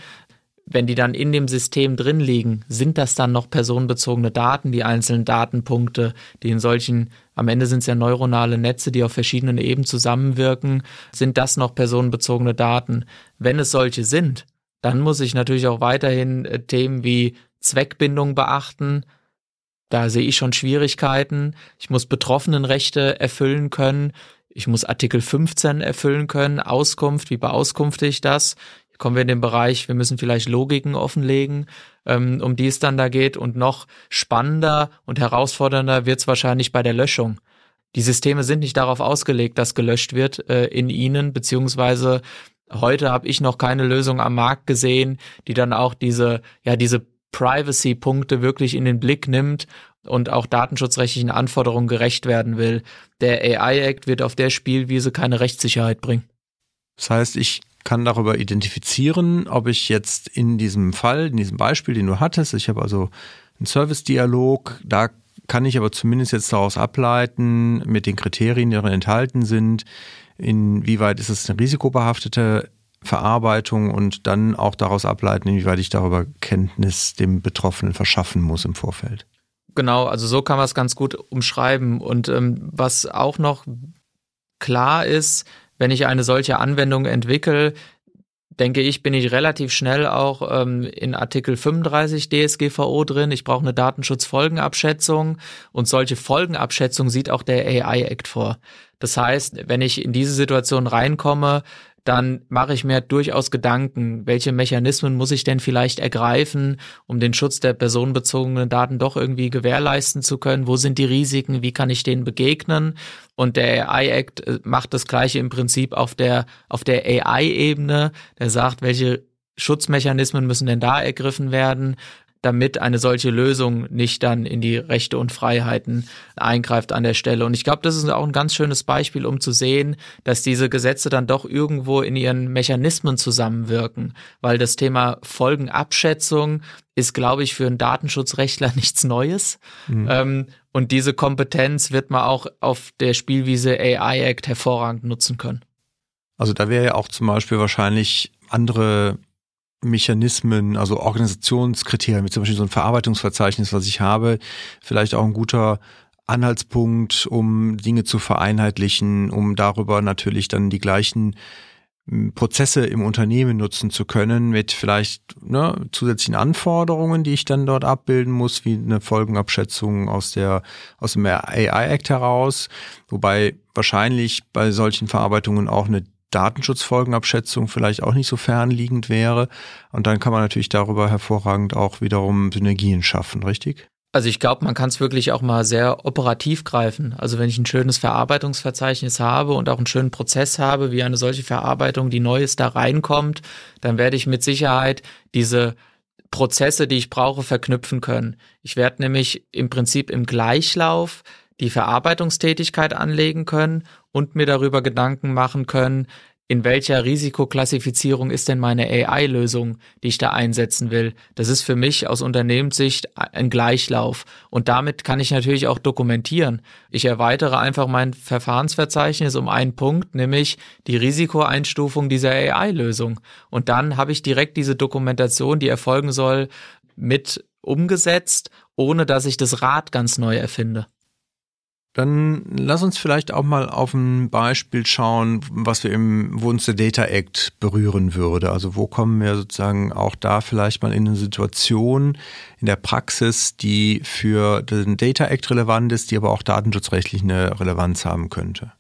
wenn die dann in dem System drin liegen, sind das dann noch personenbezogene Daten, die einzelnen Datenpunkte, die in solchen, am Ende sind es ja neuronale Netze, die auf verschiedenen Ebenen zusammenwirken, sind das noch personenbezogene Daten? Wenn es solche sind, dann muss ich natürlich auch weiterhin äh, Themen wie Zweckbindung beachten. Da sehe ich schon Schwierigkeiten. Ich muss Betroffenenrechte erfüllen können. Ich muss Artikel 15 erfüllen können, Auskunft, wie beauskunfte ich das? Kommen wir in den Bereich, wir müssen vielleicht Logiken offenlegen, ähm, um die es dann da geht. Und noch spannender und herausfordernder wird es wahrscheinlich bei der Löschung. Die Systeme sind nicht darauf ausgelegt, dass gelöscht wird äh, in ihnen, beziehungsweise heute habe ich noch keine Lösung am Markt gesehen, die dann auch diese, ja, diese Privacy-Punkte wirklich in den Blick nimmt und auch datenschutzrechtlichen Anforderungen gerecht werden will. Der AI-Act wird auf der Spielwiese keine Rechtssicherheit bringen. Das heißt, ich kann darüber identifizieren, ob ich jetzt in diesem Fall, in diesem Beispiel, den du hattest, ich habe also einen Service-Dialog, da kann ich aber zumindest jetzt daraus ableiten, mit den Kriterien, die darin enthalten sind, inwieweit ist es eine risikobehaftete Verarbeitung und dann auch daraus ableiten, inwieweit ich darüber Kenntnis dem Betroffenen verschaffen muss im Vorfeld. Genau, also so kann man es ganz gut umschreiben. Und ähm, was auch noch klar ist, wenn ich eine solche Anwendung entwickle, denke ich, bin ich relativ schnell auch ähm, in Artikel 35 DSGVO drin. Ich brauche eine Datenschutzfolgenabschätzung und solche Folgenabschätzung sieht auch der AI-Act vor. Das heißt, wenn ich in diese Situation reinkomme, dann mache ich mir durchaus Gedanken, welche Mechanismen muss ich denn vielleicht ergreifen, um den Schutz der personenbezogenen Daten doch irgendwie gewährleisten zu können? Wo sind die Risiken? Wie kann ich denen begegnen? Und der AI-Act äh, macht das Gleiche im Prinzip auf der, auf der AI-Ebene. Der sagt, welche Schutzmechanismen müssen denn da ergriffen werden? Damit eine solche Lösung nicht dann in die Rechte und Freiheiten eingreift an der Stelle. Und ich glaube, das ist auch ein ganz schönes Beispiel, um zu sehen, dass diese Gesetze dann doch irgendwo in ihren Mechanismen zusammenwirken, weil das Thema Folgenabschätzung ist, glaube ich, für einen Datenschutzrechtler nichts Neues. Mhm. Ähm, und diese Kompetenz wird man auch auf der Spielwiese AI Act hervorragend nutzen können. Also da wäre ja auch zum Beispiel wahrscheinlich andere Mechanismen, also Organisationskriterien, wie zum Beispiel so ein Verarbeitungsverzeichnis, was ich habe, vielleicht auch ein guter Anhaltspunkt, um Dinge zu vereinheitlichen, um darüber natürlich dann die gleichen Prozesse im Unternehmen nutzen zu können mit vielleicht ne, zusätzlichen Anforderungen, die ich dann dort abbilden muss, wie eine Folgenabschätzung aus der aus dem AI Act heraus, wobei wahrscheinlich bei solchen Verarbeitungen auch eine Datenschutzfolgenabschätzung vielleicht auch nicht so fernliegend wäre. Und dann kann man natürlich darüber hervorragend auch wiederum Synergien schaffen, richtig? Also ich glaube, man kann es wirklich auch mal sehr operativ greifen. Also wenn ich ein schönes Verarbeitungsverzeichnis habe und auch einen schönen Prozess habe, wie eine solche Verarbeitung, die Neues da reinkommt, dann werde ich mit Sicherheit diese Prozesse, die ich brauche, verknüpfen können. Ich werde nämlich im Prinzip im Gleichlauf die Verarbeitungstätigkeit anlegen können und mir darüber Gedanken machen können, in welcher Risikoklassifizierung ist denn meine AI-Lösung, die ich da einsetzen will. Das ist für mich aus Unternehmenssicht ein Gleichlauf. Und damit kann ich natürlich auch dokumentieren. Ich erweitere einfach mein Verfahrensverzeichnis um einen Punkt, nämlich die Risikoeinstufung dieser AI-Lösung. Und dann habe ich direkt diese Dokumentation, die erfolgen soll, mit umgesetzt, ohne dass ich das Rad ganz neu erfinde. Dann lass uns vielleicht auch mal auf ein Beispiel schauen, was wir im, wo uns der Data Act berühren würde. Also wo kommen wir sozusagen auch da vielleicht mal in eine Situation in der Praxis, die für den Data Act relevant ist, die aber auch datenschutzrechtlich eine Relevanz haben könnte.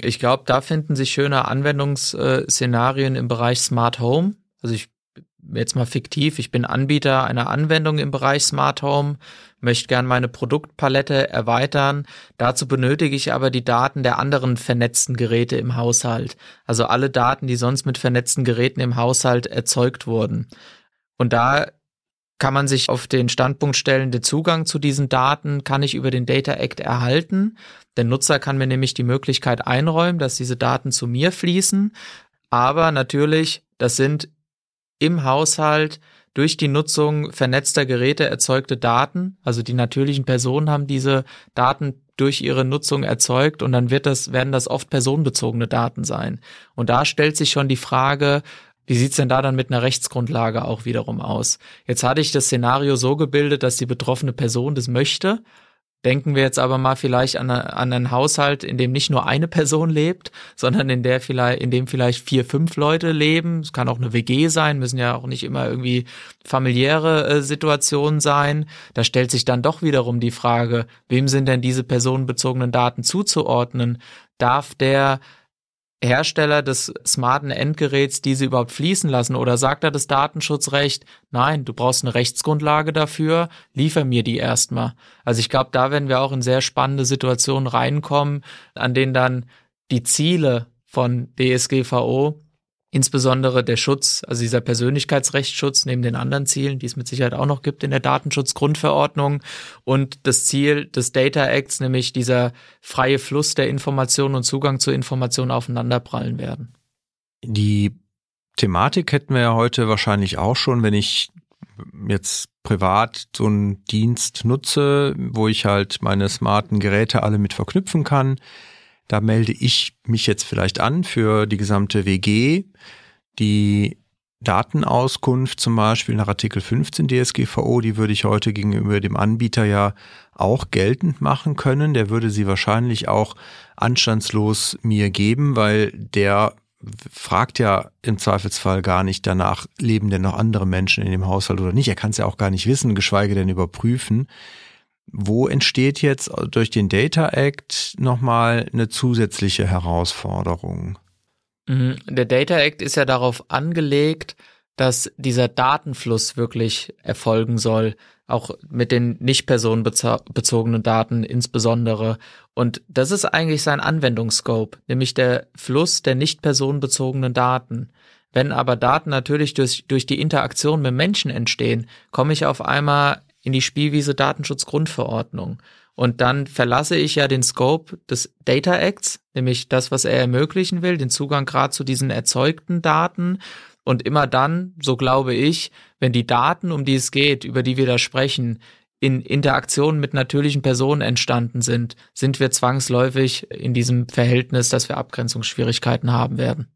Ich glaube, da finden sich schöne Anwendungsszenarien im Bereich Smart Home. Also ich jetzt mal fiktiv, ich bin Anbieter einer Anwendung im Bereich Smart Home, möchte gern meine Produktpalette erweitern. Dazu benötige ich aber die Daten der anderen vernetzten Geräte im Haushalt. Also alle Daten, die sonst mit vernetzten Geräten im Haushalt erzeugt wurden. Und da kann man sich auf den Standpunkt stellen, den Zugang zu diesen Daten kann ich über den Data Act erhalten. Der Nutzer kann mir nämlich die Möglichkeit einräumen, dass diese Daten zu mir fließen. Aber natürlich, das sind im Haushalt durch die Nutzung vernetzter Geräte erzeugte Daten. Also die natürlichen Personen haben diese Daten durch ihre Nutzung erzeugt und dann wird das, werden das oft personenbezogene Daten sein. Und da stellt sich schon die Frage, wie sieht's denn da dann mit einer Rechtsgrundlage auch wiederum aus? Jetzt hatte ich das Szenario so gebildet, dass die betroffene Person das möchte Denken wir jetzt aber mal vielleicht an, an einen Haushalt, in dem nicht nur eine Person lebt, sondern in der vielleicht, in dem vielleicht vier, fünf Leute leben. Es kann auch eine WG sein, müssen ja auch nicht immer irgendwie familiäre äh, Situationen sein. Da stellt sich dann doch wiederum die Frage, wem sind denn diese personenbezogenen Daten zuzuordnen? Darf der Hersteller des smarten Endgeräts diese überhaupt fließen lassen? Oder sagt er das Datenschutzrecht, nein, du brauchst eine Rechtsgrundlage dafür, liefer mir die erstmal. Also ich glaube, da werden wir auch in sehr spannende Situationen reinkommen, an denen dann die Ziele von DSGVO Insbesondere der Schutz, also dieser Persönlichkeitsrechtsschutz neben den anderen Zielen, die es mit Sicherheit auch noch gibt in der Datenschutzgrundverordnung und das Ziel des Data Acts, nämlich dieser freie Fluss der Informationen und Zugang zu Informationen aufeinanderprallen werden. Die Thematik hätten wir ja heute wahrscheinlich auch schon, wenn ich jetzt privat so einen Dienst nutze, wo ich halt meine smarten Geräte alle mit verknüpfen kann da melde ich mich jetzt vielleicht an für die gesamte WG. Die Datenauskunft zum Beispiel nach Artikel 15 DSGVO, die würde ich heute gegenüber dem Anbieter ja auch geltend machen können. Der würde sie wahrscheinlich auch anstandslos mir geben, weil der fragt ja im Zweifelsfall gar nicht danach, leben denn noch andere Menschen in dem Haushalt oder nicht. Er kann es ja auch gar nicht wissen, geschweige denn überprüfen. Wo entsteht jetzt durch den Data Act nochmal eine zusätzliche Herausforderung? Mhm. Der Data Act ist ja darauf angelegt, dass dieser Datenfluss wirklich erfolgen soll, auch mit den nicht personenbezogenen Daten insbesondere. Und das ist eigentlich sein Anwendungsscope, nämlich der Fluss der nicht personenbezogenen Daten. Wenn aber Daten natürlich durch, durch die Interaktion mit Menschen entstehen, komme ich auf einmal in die Spielwiese Datenschutzgrundverordnung. Und dann verlasse ich ja den Scope des Data Acts, nämlich das, was er ermöglichen will, den Zugang gerade zu diesen erzeugten Daten. Und immer dann, so glaube ich, wenn die Daten, um die es geht, über die wir da sprechen, in Interaktion mit natürlichen Personen entstanden sind, sind wir zwangsläufig in diesem Verhältnis, dass wir Abgrenzungsschwierigkeiten haben werden.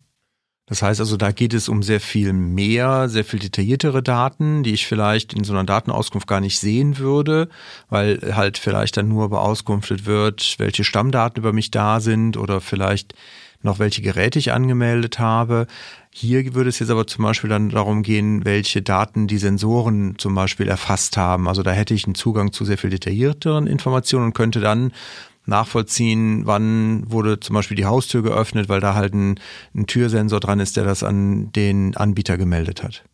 Das heißt also, da geht es um sehr viel mehr, sehr viel detailliertere Daten, die ich vielleicht in so einer Datenauskunft gar nicht sehen würde, weil halt vielleicht dann nur beauskunftet wird, welche Stammdaten über mich da sind oder vielleicht noch welche Geräte ich angemeldet habe. Hier würde es jetzt aber zum Beispiel dann darum gehen, welche Daten die Sensoren zum Beispiel erfasst haben. Also da hätte ich einen Zugang zu sehr viel detaillierteren Informationen und könnte dann nachvollziehen, wann wurde zum Beispiel die Haustür geöffnet, weil da halt ein, ein Türsensor dran ist, der das an den Anbieter gemeldet hat.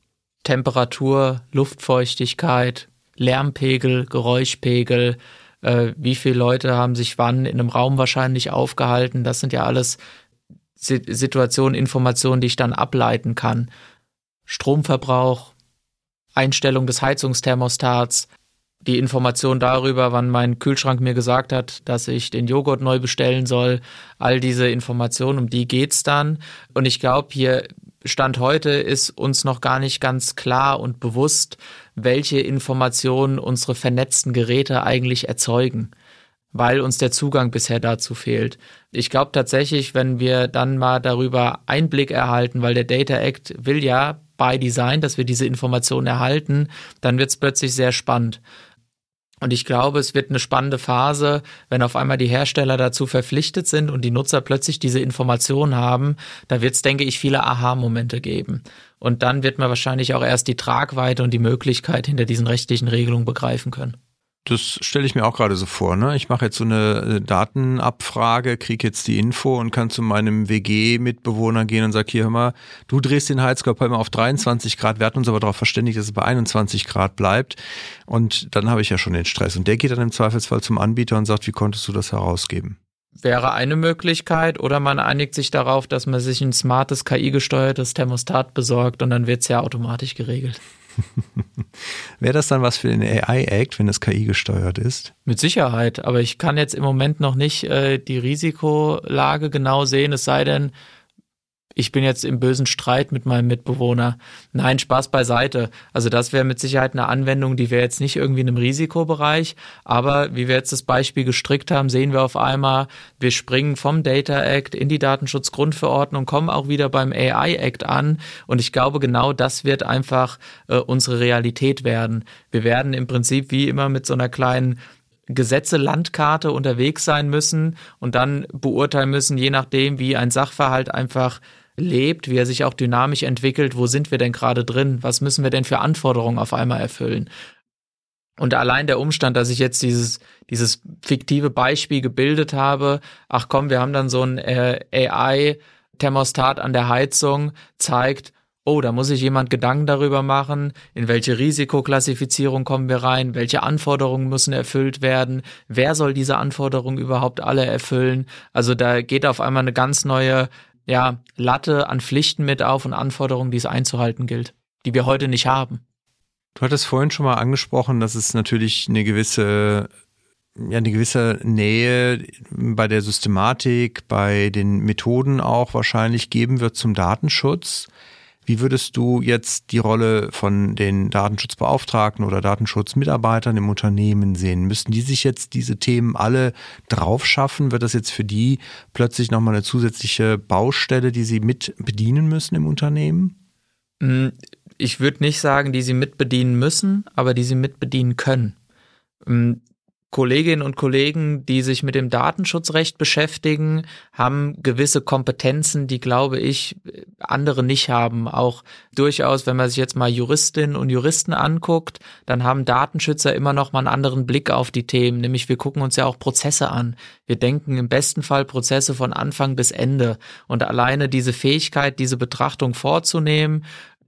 Temperatur, Luftfeuchtigkeit, Lärmpegel, Geräuschpegel, äh, wie viele Leute haben sich wann in einem Raum wahrscheinlich aufgehalten. Das sind ja alles Situationen, Informationen, die ich dann ableiten kann. Stromverbrauch, Einstellung des Heizungsthermostats, die Information darüber, wann mein Kühlschrank mir gesagt hat, dass ich den Joghurt neu bestellen soll. All diese Informationen, um die geht's dann. Und ich glaube, hier Stand heute ist uns noch gar nicht ganz klar und bewusst, welche Informationen unsere vernetzten Geräte eigentlich erzeugen, weil uns der Zugang bisher dazu fehlt. Ich glaube tatsächlich, wenn wir dann mal darüber Einblick erhalten, weil der Data Act will ja by Design, dass wir diese Informationen erhalten, dann wird es plötzlich sehr spannend. Und ich glaube, es wird eine spannende Phase, wenn auf einmal die Hersteller dazu verpflichtet sind und die Nutzer plötzlich diese Informationen haben. Da wird es, denke ich, viele Aha-Momente geben. Und dann wird man wahrscheinlich auch erst die Tragweite und die Möglichkeit hinter diesen rechtlichen Regelungen begreifen können. Das stelle ich mir auch gerade so vor. Ne? Ich mache jetzt so eine äh, Datenabfrage, kriege jetzt die Info und kann zu meinem WG-Mitbewohner gehen und sage, hier hör mal, du drehst den Heizkörper immer auf 23 Grad, wir hatten uns aber darauf verständigt, dass es bei 21 Grad bleibt. Und dann habe ich ja schon den Stress. Und der geht dann im Zweifelsfall zum Anbieter und sagt, wie konntest du das herausgeben? Wäre eine Möglichkeit oder man einigt sich darauf, dass man sich ein smartes KI-gesteuertes Thermostat besorgt und dann wird es ja automatisch geregelt. Wäre das dann was für den AI-Act, wenn es KI gesteuert ist? Mit Sicherheit, aber ich kann jetzt im Moment noch nicht äh, die Risikolage genau sehen, es sei denn, ich bin jetzt im bösen Streit mit meinem Mitbewohner. Nein, Spaß beiseite. Also das wäre mit Sicherheit eine Anwendung, die wäre jetzt nicht irgendwie in einem Risikobereich, aber wie wir jetzt das Beispiel gestrickt haben, sehen wir auf einmal, wir springen vom Data Act in die Datenschutzgrundverordnung, kommen auch wieder beim AI Act an und ich glaube, genau das wird einfach äh, unsere Realität werden. Wir werden im Prinzip wie immer mit so einer kleinen Gesetze-Landkarte unterwegs sein müssen und dann beurteilen müssen, je nachdem, wie ein Sachverhalt einfach lebt, wie er sich auch dynamisch entwickelt, wo sind wir denn gerade drin, was müssen wir denn für Anforderungen auf einmal erfüllen. Und allein der Umstand, dass ich jetzt dieses, dieses fiktive Beispiel gebildet habe, ach komm, wir haben dann so ein äh, AI-Thermostat an der Heizung, zeigt, oh, da muss sich jemand Gedanken darüber machen, in welche Risikoklassifizierung kommen wir rein, welche Anforderungen müssen erfüllt werden, wer soll diese Anforderungen überhaupt alle erfüllen. Also da geht auf einmal eine ganz neue ja, Latte an Pflichten mit auf und Anforderungen, die es einzuhalten gilt, die wir heute nicht haben. Du hattest vorhin schon mal angesprochen, dass es natürlich eine gewisse ja, eine gewisse Nähe bei der Systematik, bei den Methoden auch wahrscheinlich geben wird zum Datenschutz. Wie würdest du jetzt die Rolle von den Datenschutzbeauftragten oder Datenschutzmitarbeitern im Unternehmen sehen? Müssten die sich jetzt diese Themen alle drauf schaffen? Wird das jetzt für die plötzlich nochmal eine zusätzliche Baustelle, die sie mit bedienen müssen im Unternehmen? Hm, ich würde nicht sagen, die sie mitbedienen müssen, aber die sie mitbedienen können. Kolleginnen und Kollegen, die sich mit dem Datenschutzrecht beschäftigen, haben gewisse Kompetenzen, die, glaube ich, andere nicht haben. Auch durchaus, wenn man sich jetzt mal Juristinnen und Juristen anguckt, dann haben Datenschützer immer noch mal einen anderen Blick auf die Themen. Nämlich wir gucken uns ja auch Prozesse an. Wir denken im besten Fall Prozesse von Anfang bis Ende. Und alleine diese Fähigkeit, diese Betrachtung vorzunehmen,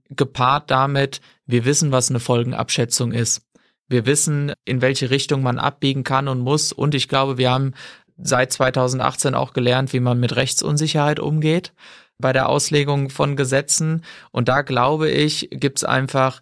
gepaart damit, wir wissen, was eine Folgenabschätzung ist wir wissen, in welche Richtung man abbiegen kann und muss. Und ich glaube, wir haben seit 2018 auch gelernt, wie man mit Rechtsunsicherheit umgeht bei der Auslegung von Gesetzen. Und da glaube ich, gibt es einfach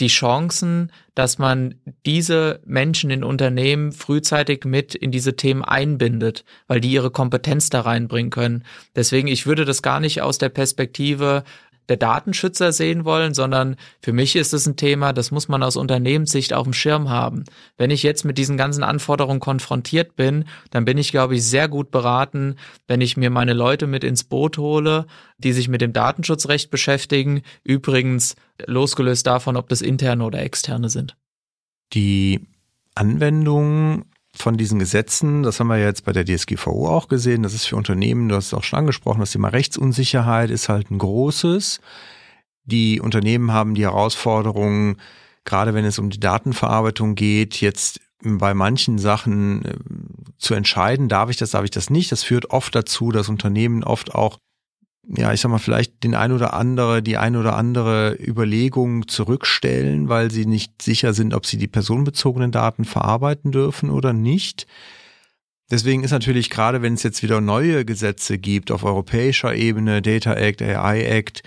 die Chancen, dass man diese Menschen in Unternehmen frühzeitig mit in diese Themen einbindet, weil die ihre Kompetenz da reinbringen können. Deswegen, ich würde das gar nicht aus der Perspektive der Datenschützer sehen wollen, sondern für mich ist es ein Thema, das muss man aus Unternehmenssicht auf dem Schirm haben. Wenn ich jetzt mit diesen ganzen Anforderungen konfrontiert bin, dann bin ich, glaube ich, sehr gut beraten, wenn ich mir meine Leute mit ins Boot hole, die sich mit dem Datenschutzrecht beschäftigen. Übrigens losgelöst davon, ob das interne oder externe sind. Die Anwendung von diesen Gesetzen, das haben wir jetzt bei der DSGVO auch gesehen, das ist für Unternehmen, du hast es auch schon angesprochen, das Thema Rechtsunsicherheit ist halt ein großes. Die Unternehmen haben die Herausforderung, gerade wenn es um die Datenverarbeitung geht, jetzt bei manchen Sachen äh, zu entscheiden, darf ich das, darf ich das nicht. Das führt oft dazu, dass Unternehmen oft auch, ja, ich sag mal, vielleicht den ein oder andere, die ein oder andere Überlegung zurückstellen, weil sie nicht sicher sind, ob sie die personenbezogenen Daten verarbeiten dürfen oder nicht. Deswegen ist natürlich gerade, wenn es jetzt wieder neue Gesetze gibt auf europäischer Ebene, Data Act, AI Act,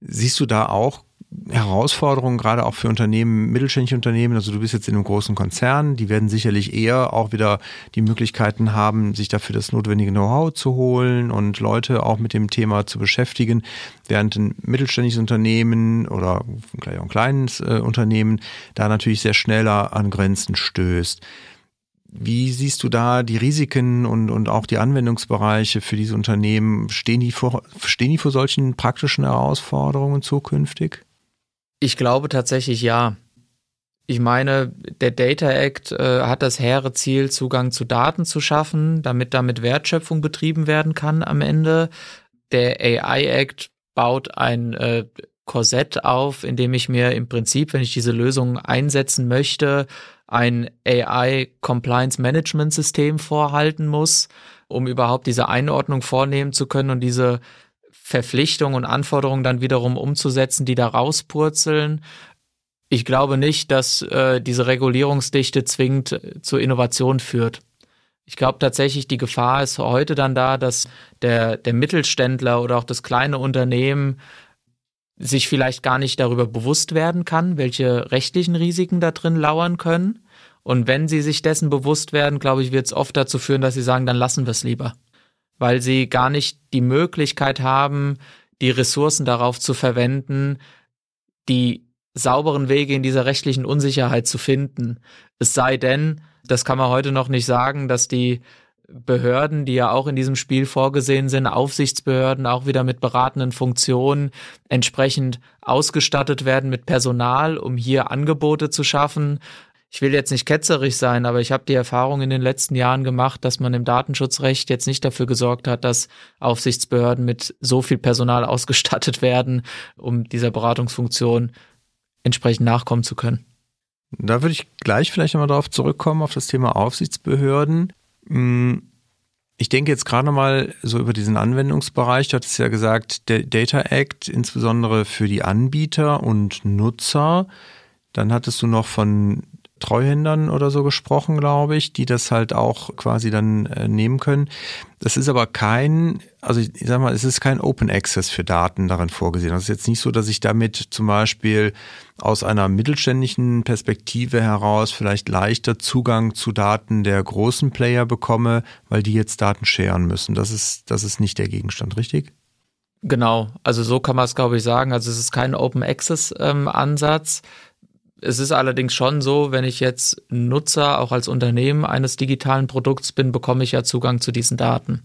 siehst du da auch Herausforderungen, gerade auch für Unternehmen, mittelständische Unternehmen. Also du bist jetzt in einem großen Konzern, die werden sicherlich eher auch wieder die Möglichkeiten haben, sich dafür das notwendige Know-how zu holen und Leute auch mit dem Thema zu beschäftigen, während ein mittelständisches Unternehmen oder ein kleines äh, Unternehmen da natürlich sehr schneller an Grenzen stößt. Wie siehst du da die Risiken und, und auch die Anwendungsbereiche für diese Unternehmen? Stehen die, vor, stehen die vor solchen praktischen Herausforderungen zukünftig? Ich glaube tatsächlich ja. Ich meine, der Data Act äh, hat das hehre Ziel, Zugang zu Daten zu schaffen, damit damit Wertschöpfung betrieben werden kann am Ende. Der AI Act baut ein äh, Korsett auf, in dem ich mir im Prinzip, wenn ich diese Lösung einsetzen möchte, ein AI Compliance Management System vorhalten muss, um überhaupt diese Einordnung vornehmen zu können und diese Verpflichtungen und Anforderungen dann wiederum umzusetzen, die da rauspurzeln. Ich glaube nicht, dass äh, diese Regulierungsdichte zwingend äh, zur Innovation führt. Ich glaube tatsächlich, die Gefahr ist heute dann da, dass der, der Mittelständler oder auch das kleine Unternehmen sich vielleicht gar nicht darüber bewusst werden kann, welche rechtlichen Risiken da drin lauern können. Und wenn sie sich dessen bewusst werden, glaube ich, wird es oft dazu führen, dass sie sagen, dann lassen wir es lieber weil sie gar nicht die Möglichkeit haben, die Ressourcen darauf zu verwenden, die sauberen Wege in dieser rechtlichen Unsicherheit zu finden. Es sei denn, das kann man heute noch nicht sagen, dass die Behörden, die ja auch in diesem Spiel vorgesehen sind, Aufsichtsbehörden auch wieder mit beratenden Funktionen entsprechend ausgestattet werden mit Personal, um hier Angebote zu schaffen, ich will jetzt nicht ketzerisch sein, aber ich habe die Erfahrung in den letzten Jahren gemacht, dass man im Datenschutzrecht jetzt nicht dafür gesorgt hat, dass Aufsichtsbehörden mit so viel Personal ausgestattet werden, um dieser Beratungsfunktion entsprechend nachkommen zu können. Da würde ich gleich vielleicht nochmal darauf zurückkommen, auf das Thema Aufsichtsbehörden. Hm, ich denke jetzt gerade nochmal so über diesen Anwendungsbereich. Du hattest ja gesagt, der Data Act, insbesondere für die Anbieter und Nutzer. Dann hattest du noch von Treuhändern oder so gesprochen, glaube ich, die das halt auch quasi dann äh, nehmen können. Das ist aber kein, also ich, sag mal, es ist kein Open Access für Daten darin vorgesehen. Das ist jetzt nicht so, dass ich damit zum Beispiel aus einer mittelständischen Perspektive heraus vielleicht leichter Zugang zu Daten der großen Player bekomme, weil die jetzt Daten scheren müssen. Das ist, das ist nicht der Gegenstand, richtig? Genau, also so kann man es, glaube ich, sagen. Also es ist kein Open Access ähm, Ansatz. Es ist allerdings schon so, wenn ich jetzt Nutzer auch als Unternehmen eines digitalen Produkts bin, bekomme ich ja Zugang zu diesen Daten.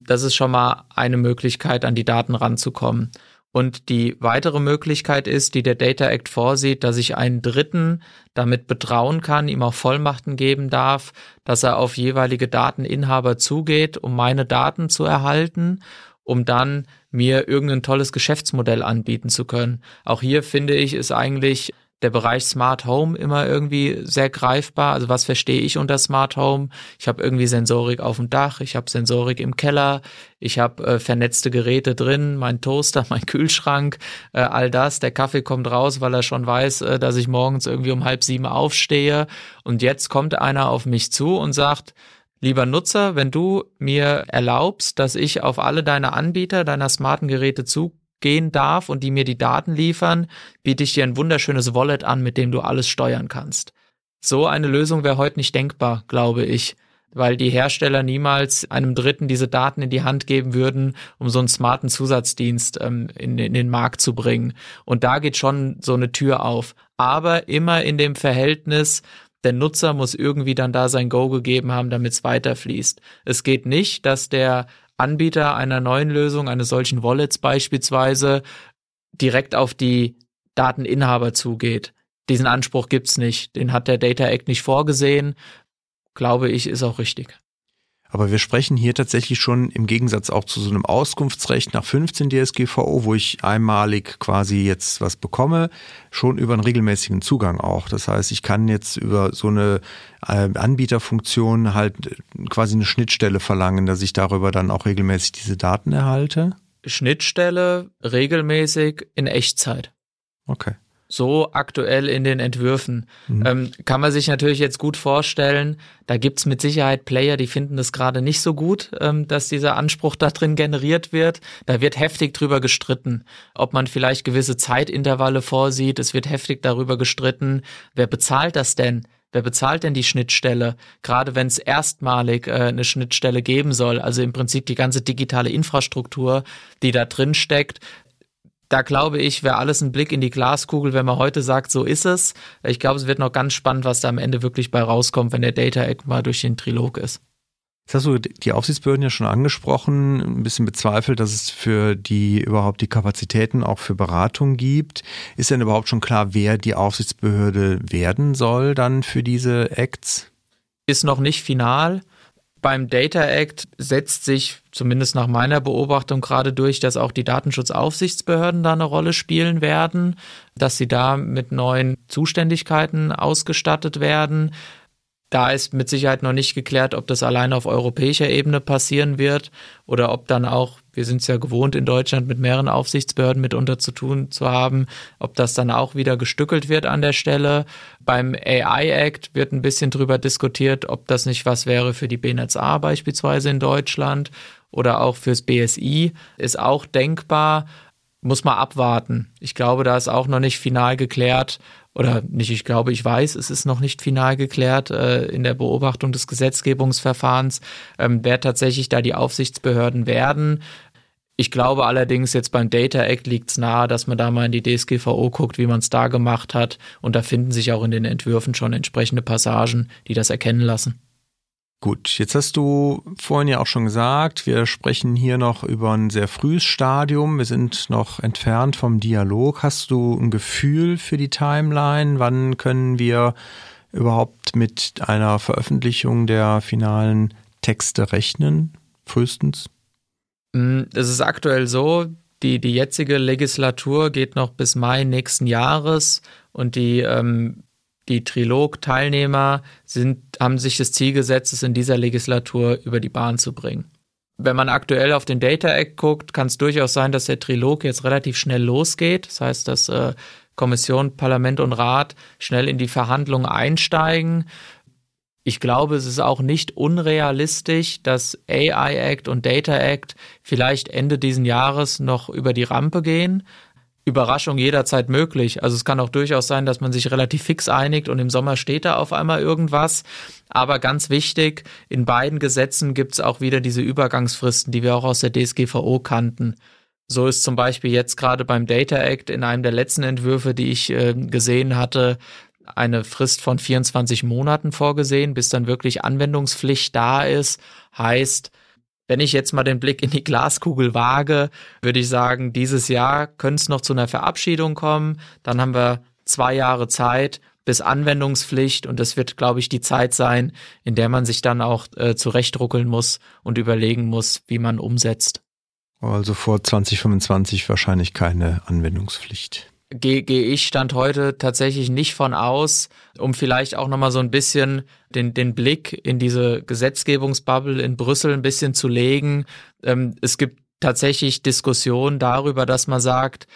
Das ist schon mal eine Möglichkeit, an die Daten ranzukommen. Und die weitere Möglichkeit ist, die der Data Act vorsieht, dass ich einen Dritten damit betrauen kann, ihm auch Vollmachten geben darf, dass er auf jeweilige Dateninhaber zugeht, um meine Daten zu erhalten, um dann mir irgendein tolles Geschäftsmodell anbieten zu können. Auch hier finde ich, ist eigentlich der Bereich Smart Home immer irgendwie sehr greifbar. Also was verstehe ich unter Smart Home? Ich habe irgendwie Sensorik auf dem Dach, ich habe Sensorik im Keller, ich habe äh, vernetzte Geräte drin, mein Toaster, mein Kühlschrank, äh, all das. Der Kaffee kommt raus, weil er schon weiß, äh, dass ich morgens irgendwie um halb sieben aufstehe. Und jetzt kommt einer auf mich zu und sagt, Lieber Nutzer, wenn du mir erlaubst, dass ich auf alle deine Anbieter deiner smarten Geräte zu gehen darf und die mir die Daten liefern, biete ich dir ein wunderschönes Wallet an, mit dem du alles steuern kannst. So eine Lösung wäre heute nicht denkbar, glaube ich, weil die Hersteller niemals einem Dritten diese Daten in die Hand geben würden, um so einen smarten Zusatzdienst ähm, in, in den Markt zu bringen. Und da geht schon so eine Tür auf. Aber immer in dem Verhältnis, der Nutzer muss irgendwie dann da sein Go gegeben haben, damit es weiterfließt. Es geht nicht, dass der Anbieter einer neuen Lösung, eines solchen Wallets beispielsweise, direkt auf die Dateninhaber zugeht. Diesen Anspruch gibt's nicht. Den hat der Data Act nicht vorgesehen. Glaube ich, ist auch richtig. Aber wir sprechen hier tatsächlich schon im Gegensatz auch zu so einem Auskunftsrecht nach 15 DSGVO, wo ich einmalig quasi jetzt was bekomme, schon über einen regelmäßigen Zugang auch. Das heißt, ich kann jetzt über so eine äh, Anbieterfunktion halt quasi eine Schnittstelle verlangen, dass ich darüber dann auch regelmäßig diese Daten erhalte. Schnittstelle regelmäßig in Echtzeit. Okay so aktuell in den Entwürfen. Mhm. Ähm, kann man sich natürlich jetzt gut vorstellen, da gibt's mit Sicherheit Player, die finden das gerade nicht so gut, ähm, dass dieser Anspruch da drin generiert wird. Da wird heftig drüber gestritten, ob man vielleicht gewisse Zeitintervalle vorsieht. Es wird heftig darüber gestritten, wer bezahlt das denn? Wer bezahlt denn die Schnittstelle? Gerade wenn es erstmalig äh, eine Schnittstelle geben soll, also im Prinzip die ganze digitale Infrastruktur, die da drin steckt, da glaube ich, wäre alles ein Blick in die Glaskugel, wenn man heute sagt, so ist es. Ich glaube, es wird noch ganz spannend, was da am Ende wirklich bei rauskommt, wenn der Data Act mal durch den Trilog ist. Jetzt hast du die Aufsichtsbehörden ja schon angesprochen, ein bisschen bezweifelt, dass es für die überhaupt die Kapazitäten auch für Beratung gibt. Ist denn überhaupt schon klar, wer die Aufsichtsbehörde werden soll dann für diese Acts? Ist noch nicht final. Beim Data Act setzt sich zumindest nach meiner Beobachtung gerade durch, dass auch die Datenschutzaufsichtsbehörden da eine Rolle spielen werden, dass sie da mit neuen Zuständigkeiten ausgestattet werden. Da ist mit Sicherheit noch nicht geklärt, ob das allein auf europäischer Ebene passieren wird oder ob dann auch, wir sind es ja gewohnt, in Deutschland mit mehreren Aufsichtsbehörden mitunter zu tun zu haben, ob das dann auch wieder gestückelt wird an der Stelle. Beim AI Act wird ein bisschen drüber diskutiert, ob das nicht was wäre für die BNetzA beispielsweise in Deutschland oder auch fürs BSI. Ist auch denkbar muss man abwarten. Ich glaube, da ist auch noch nicht final geklärt, oder nicht, ich glaube, ich weiß, es ist noch nicht final geklärt äh, in der Beobachtung des Gesetzgebungsverfahrens, ähm, wer tatsächlich da die Aufsichtsbehörden werden. Ich glaube allerdings, jetzt beim Data Act liegt es nahe, dass man da mal in die DSGVO guckt, wie man es da gemacht hat. Und da finden sich auch in den Entwürfen schon entsprechende Passagen, die das erkennen lassen. Gut, jetzt hast du vorhin ja auch schon gesagt, wir sprechen hier noch über ein sehr frühes Stadium. Wir sind noch entfernt vom Dialog. Hast du ein Gefühl für die Timeline? Wann können wir überhaupt mit einer Veröffentlichung der finalen Texte rechnen? Frühestens? Mm, es ist aktuell so, die, die jetzige Legislatur geht noch bis Mai nächsten Jahres und die ähm, die Trilog-Teilnehmer haben sich das Ziel gesetzt, es in dieser Legislatur über die Bahn zu bringen. Wenn man aktuell auf den Data Act guckt, kann es durchaus sein, dass der Trilog jetzt relativ schnell losgeht. Das heißt, dass äh, Kommission, Parlament und Rat schnell in die Verhandlungen einsteigen. Ich glaube, es ist auch nicht unrealistisch, dass AI Act und Data Act vielleicht Ende diesen Jahres noch über die Rampe gehen. Überraschung jederzeit möglich. Also es kann auch durchaus sein, dass man sich relativ fix einigt und im Sommer steht da auf einmal irgendwas. Aber ganz wichtig, in beiden Gesetzen gibt es auch wieder diese Übergangsfristen, die wir auch aus der DSGVO kannten. So ist zum Beispiel jetzt gerade beim Data Act in einem der letzten Entwürfe, die ich äh, gesehen hatte, eine Frist von 24 Monaten vorgesehen, bis dann wirklich Anwendungspflicht da ist. Heißt, wenn ich jetzt mal den Blick in die Glaskugel wage, würde ich sagen, dieses Jahr könnte es noch zu einer Verabschiedung kommen. Dann haben wir zwei Jahre Zeit bis Anwendungspflicht und das wird, glaube ich, die Zeit sein, in der man sich dann auch äh, zurechtruckeln muss und überlegen muss, wie man umsetzt. Also vor 2025 wahrscheinlich keine Anwendungspflicht gehe geh ich Stand heute tatsächlich nicht von aus, um vielleicht auch nochmal so ein bisschen den, den Blick in diese Gesetzgebungsbubble in Brüssel ein bisschen zu legen. Ähm, es gibt tatsächlich Diskussionen darüber, dass man sagt,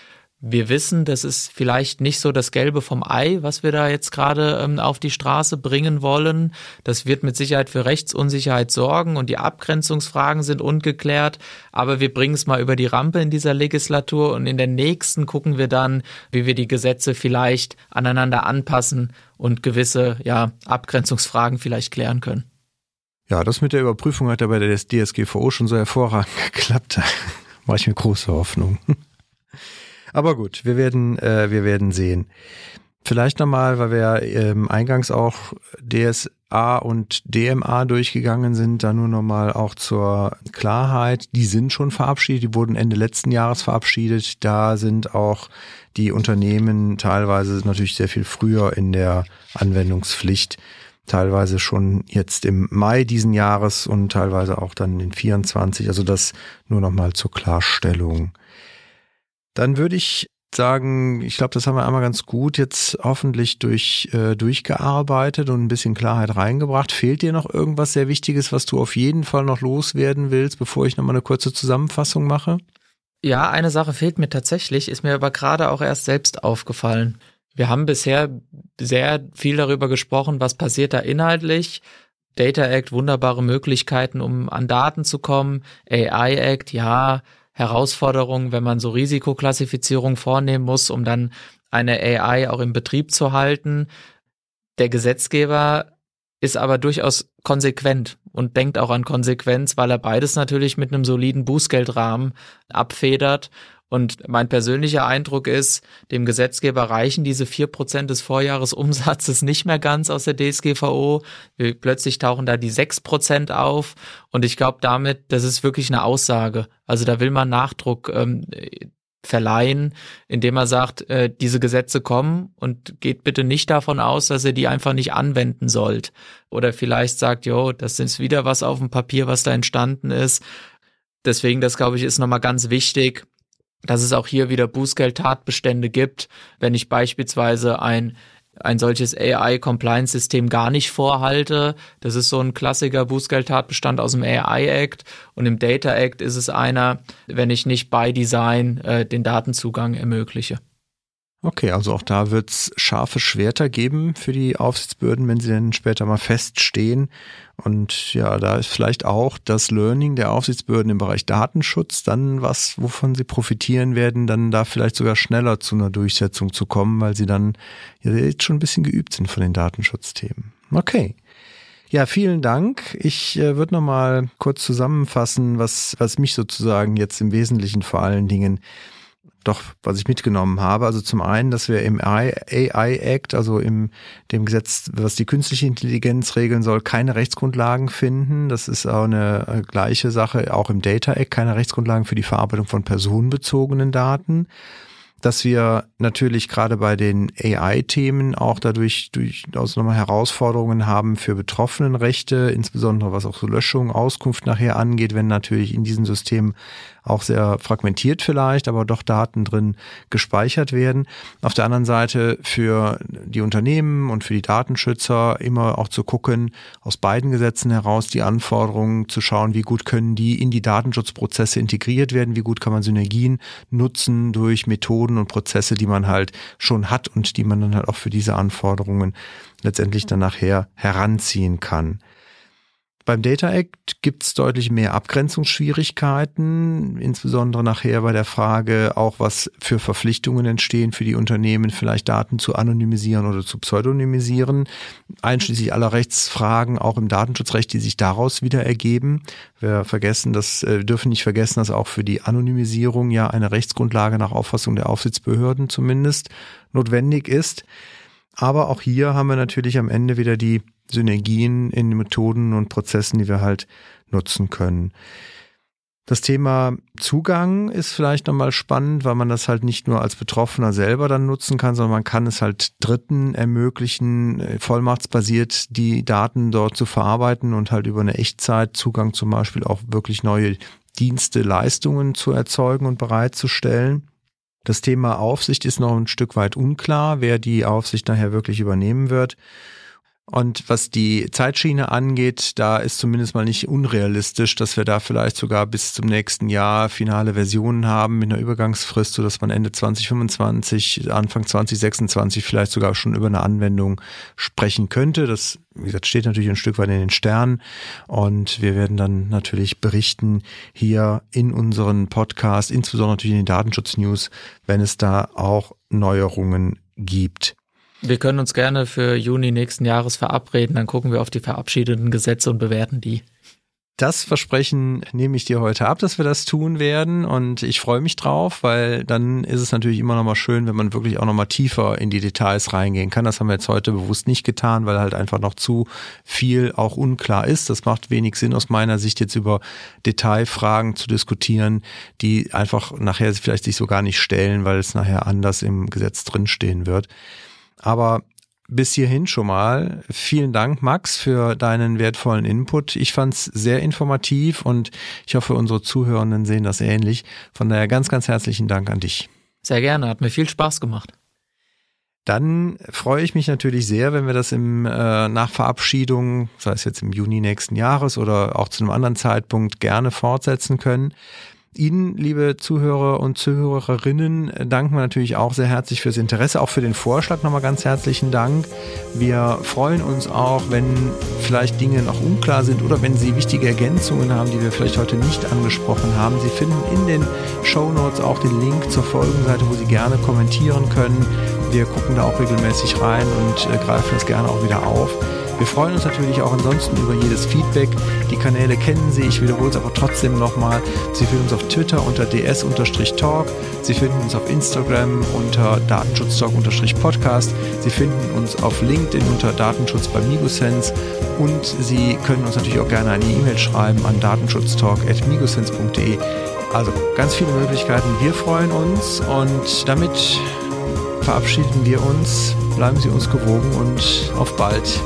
wir wissen, das ist vielleicht nicht so das Gelbe vom Ei, was wir da jetzt gerade ähm, auf die Straße bringen wollen. Das wird mit Sicherheit für Rechtsunsicherheit sorgen und die Abgrenzungsfragen sind ungeklärt. Aber wir bringen es mal über die Rampe in dieser Legislatur und in der nächsten gucken wir dann, wie wir die Gesetze vielleicht aneinander anpassen und gewisse ja, Abgrenzungsfragen vielleicht klären können. Ja, das mit der Überprüfung hat ja bei der DSGVO schon so hervorragend geklappt. Mache ich mir große Hoffnung. Aber gut, wir werden, äh, wir werden sehen. Vielleicht nochmal, weil wir ähm, eingangs auch DSA und DMA durchgegangen sind, da nur nochmal auch zur Klarheit. Die sind schon verabschiedet, die wurden Ende letzten Jahres verabschiedet. Da sind auch die Unternehmen teilweise natürlich sehr viel früher in der Anwendungspflicht. teilweise schon jetzt im Mai diesen Jahres und teilweise auch dann in 24. Also das nur nochmal zur Klarstellung. Dann würde ich sagen, ich glaube, das haben wir einmal ganz gut jetzt hoffentlich durch, äh, durchgearbeitet und ein bisschen Klarheit reingebracht. Fehlt dir noch irgendwas sehr Wichtiges, was du auf jeden Fall noch loswerden willst, bevor ich nochmal eine kurze Zusammenfassung mache? Ja, eine Sache fehlt mir tatsächlich, ist mir aber gerade auch erst selbst aufgefallen. Wir haben bisher sehr viel darüber gesprochen, was passiert da inhaltlich. Data Act, wunderbare Möglichkeiten, um an Daten zu kommen. AI Act, ja, Herausforderung, wenn man so Risikoklassifizierung vornehmen muss, um dann eine AI auch im Betrieb zu halten. Der Gesetzgeber ist aber durchaus konsequent und denkt auch an Konsequenz, weil er beides natürlich mit einem soliden Bußgeldrahmen abfedert und mein persönlicher Eindruck ist, dem Gesetzgeber reichen diese vier Prozent des Vorjahresumsatzes nicht mehr ganz aus der DSGVO. Plötzlich tauchen da die sechs Prozent auf. Und ich glaube damit, das ist wirklich eine Aussage. Also da will man Nachdruck ähm, verleihen, indem er sagt, äh, diese Gesetze kommen und geht bitte nicht davon aus, dass ihr die einfach nicht anwenden sollt. Oder vielleicht sagt, jo, das ist wieder was auf dem Papier, was da entstanden ist. Deswegen, das glaube ich, ist nochmal ganz wichtig, dass es auch hier wieder Bußgeld-Tatbestände gibt, wenn ich beispielsweise ein ein solches AI-Compliance-System gar nicht vorhalte. Das ist so ein klassiker Bußgeld-Tatbestand aus dem AI-Act. Und im Data Act ist es einer, wenn ich nicht by Design äh, den Datenzugang ermögliche. Okay, also auch da wird es scharfe Schwerter geben für die Aufsichtsbehörden, wenn sie dann später mal feststehen. Und ja, da ist vielleicht auch das Learning der Aufsichtsbehörden im Bereich Datenschutz dann was, wovon sie profitieren werden, dann da vielleicht sogar schneller zu einer Durchsetzung zu kommen, weil sie dann ja jetzt schon ein bisschen geübt sind von den Datenschutzthemen. Okay. Ja, vielen Dank. Ich äh, würde noch mal kurz zusammenfassen, was, was mich sozusagen jetzt im Wesentlichen vor allen Dingen doch, was ich mitgenommen habe. Also zum einen, dass wir im AI Act, also im dem Gesetz, was die künstliche Intelligenz regeln soll, keine Rechtsgrundlagen finden. Das ist auch eine äh, gleiche Sache, auch im Data Act, keine Rechtsgrundlagen für die Verarbeitung von personenbezogenen Daten dass wir natürlich gerade bei den AI-Themen auch dadurch durchaus nochmal Herausforderungen haben für Betroffenenrechte, insbesondere was auch so Löschung, Auskunft nachher angeht, wenn natürlich in diesem System auch sehr fragmentiert vielleicht, aber doch Daten drin gespeichert werden. Auf der anderen Seite für die Unternehmen und für die Datenschützer immer auch zu gucken, aus beiden Gesetzen heraus die Anforderungen zu schauen, wie gut können die in die Datenschutzprozesse integriert werden, wie gut kann man Synergien nutzen durch Methoden und Prozesse, die man halt schon hat und die man dann halt auch für diese Anforderungen letztendlich dann nachher heranziehen kann. Beim Data Act gibt es deutlich mehr Abgrenzungsschwierigkeiten, insbesondere nachher bei der Frage auch, was für Verpflichtungen entstehen für die Unternehmen, vielleicht Daten zu anonymisieren oder zu pseudonymisieren, einschließlich aller Rechtsfragen auch im Datenschutzrecht, die sich daraus wieder ergeben. Wir vergessen, das äh, dürfen nicht vergessen, dass auch für die Anonymisierung ja eine Rechtsgrundlage nach Auffassung der Aufsichtsbehörden zumindest notwendig ist. Aber auch hier haben wir natürlich am Ende wieder die Synergien in Methoden und Prozessen, die wir halt nutzen können. Das Thema Zugang ist vielleicht nochmal spannend, weil man das halt nicht nur als Betroffener selber dann nutzen kann, sondern man kann es halt Dritten ermöglichen, vollmachtsbasiert die Daten dort zu verarbeiten und halt über eine Echtzeit Zugang zum Beispiel auch wirklich neue Dienste, Leistungen zu erzeugen und bereitzustellen. Das Thema Aufsicht ist noch ein Stück weit unklar, wer die Aufsicht nachher wirklich übernehmen wird. Und was die Zeitschiene angeht, da ist zumindest mal nicht unrealistisch, dass wir da vielleicht sogar bis zum nächsten Jahr finale Versionen haben mit einer Übergangsfrist, so dass man Ende 2025, Anfang 2026 vielleicht sogar schon über eine Anwendung sprechen könnte. Das, wie gesagt, steht natürlich ein Stück weit in den Sternen. Und wir werden dann natürlich berichten hier in unseren Podcast, insbesondere natürlich in den Datenschutz-News, wenn es da auch Neuerungen gibt. Wir können uns gerne für Juni nächsten Jahres verabreden, dann gucken wir auf die verabschiedeten Gesetze und bewerten die. Das Versprechen nehme ich dir heute ab, dass wir das tun werden und ich freue mich drauf, weil dann ist es natürlich immer noch mal schön, wenn man wirklich auch noch mal tiefer in die Details reingehen kann. Das haben wir jetzt heute bewusst nicht getan, weil halt einfach noch zu viel auch unklar ist. Das macht wenig Sinn aus meiner Sicht jetzt über Detailfragen zu diskutieren, die einfach nachher vielleicht sich so gar nicht stellen, weil es nachher anders im Gesetz drinstehen wird. Aber bis hierhin schon mal. Vielen Dank, Max, für deinen wertvollen Input. Ich fand es sehr informativ und ich hoffe, unsere Zuhörenden sehen das ähnlich. Von daher ganz, ganz herzlichen Dank an dich. Sehr gerne, hat mir viel Spaß gemacht. Dann freue ich mich natürlich sehr, wenn wir das im äh, nach Verabschiedung, sei es jetzt im Juni nächsten Jahres oder auch zu einem anderen Zeitpunkt, gerne fortsetzen können. Ihnen, liebe Zuhörer und Zuhörerinnen, danken wir natürlich auch sehr herzlich fürs Interesse, auch für den Vorschlag nochmal ganz herzlichen Dank. Wir freuen uns auch, wenn vielleicht Dinge noch unklar sind oder wenn Sie wichtige Ergänzungen haben, die wir vielleicht heute nicht angesprochen haben. Sie finden in den Show Notes auch den Link zur Folgenseite, wo Sie gerne kommentieren können. Wir gucken da auch regelmäßig rein und äh, greifen das gerne auch wieder auf. Wir freuen uns natürlich auch ansonsten über jedes Feedback. Die Kanäle kennen Sie, ich wiederhole es aber trotzdem nochmal. Sie finden uns auf Twitter unter ds-talk. Sie finden uns auf Instagram unter datenschutztalk-podcast. Sie finden uns auf LinkedIn unter Datenschutz bei Migosense. Und Sie können uns natürlich auch gerne eine E-Mail schreiben an datenschutztalk.migosense.de. Also ganz viele Möglichkeiten. Wir freuen uns und damit verabschieden wir uns. Bleiben Sie uns gewogen und auf bald.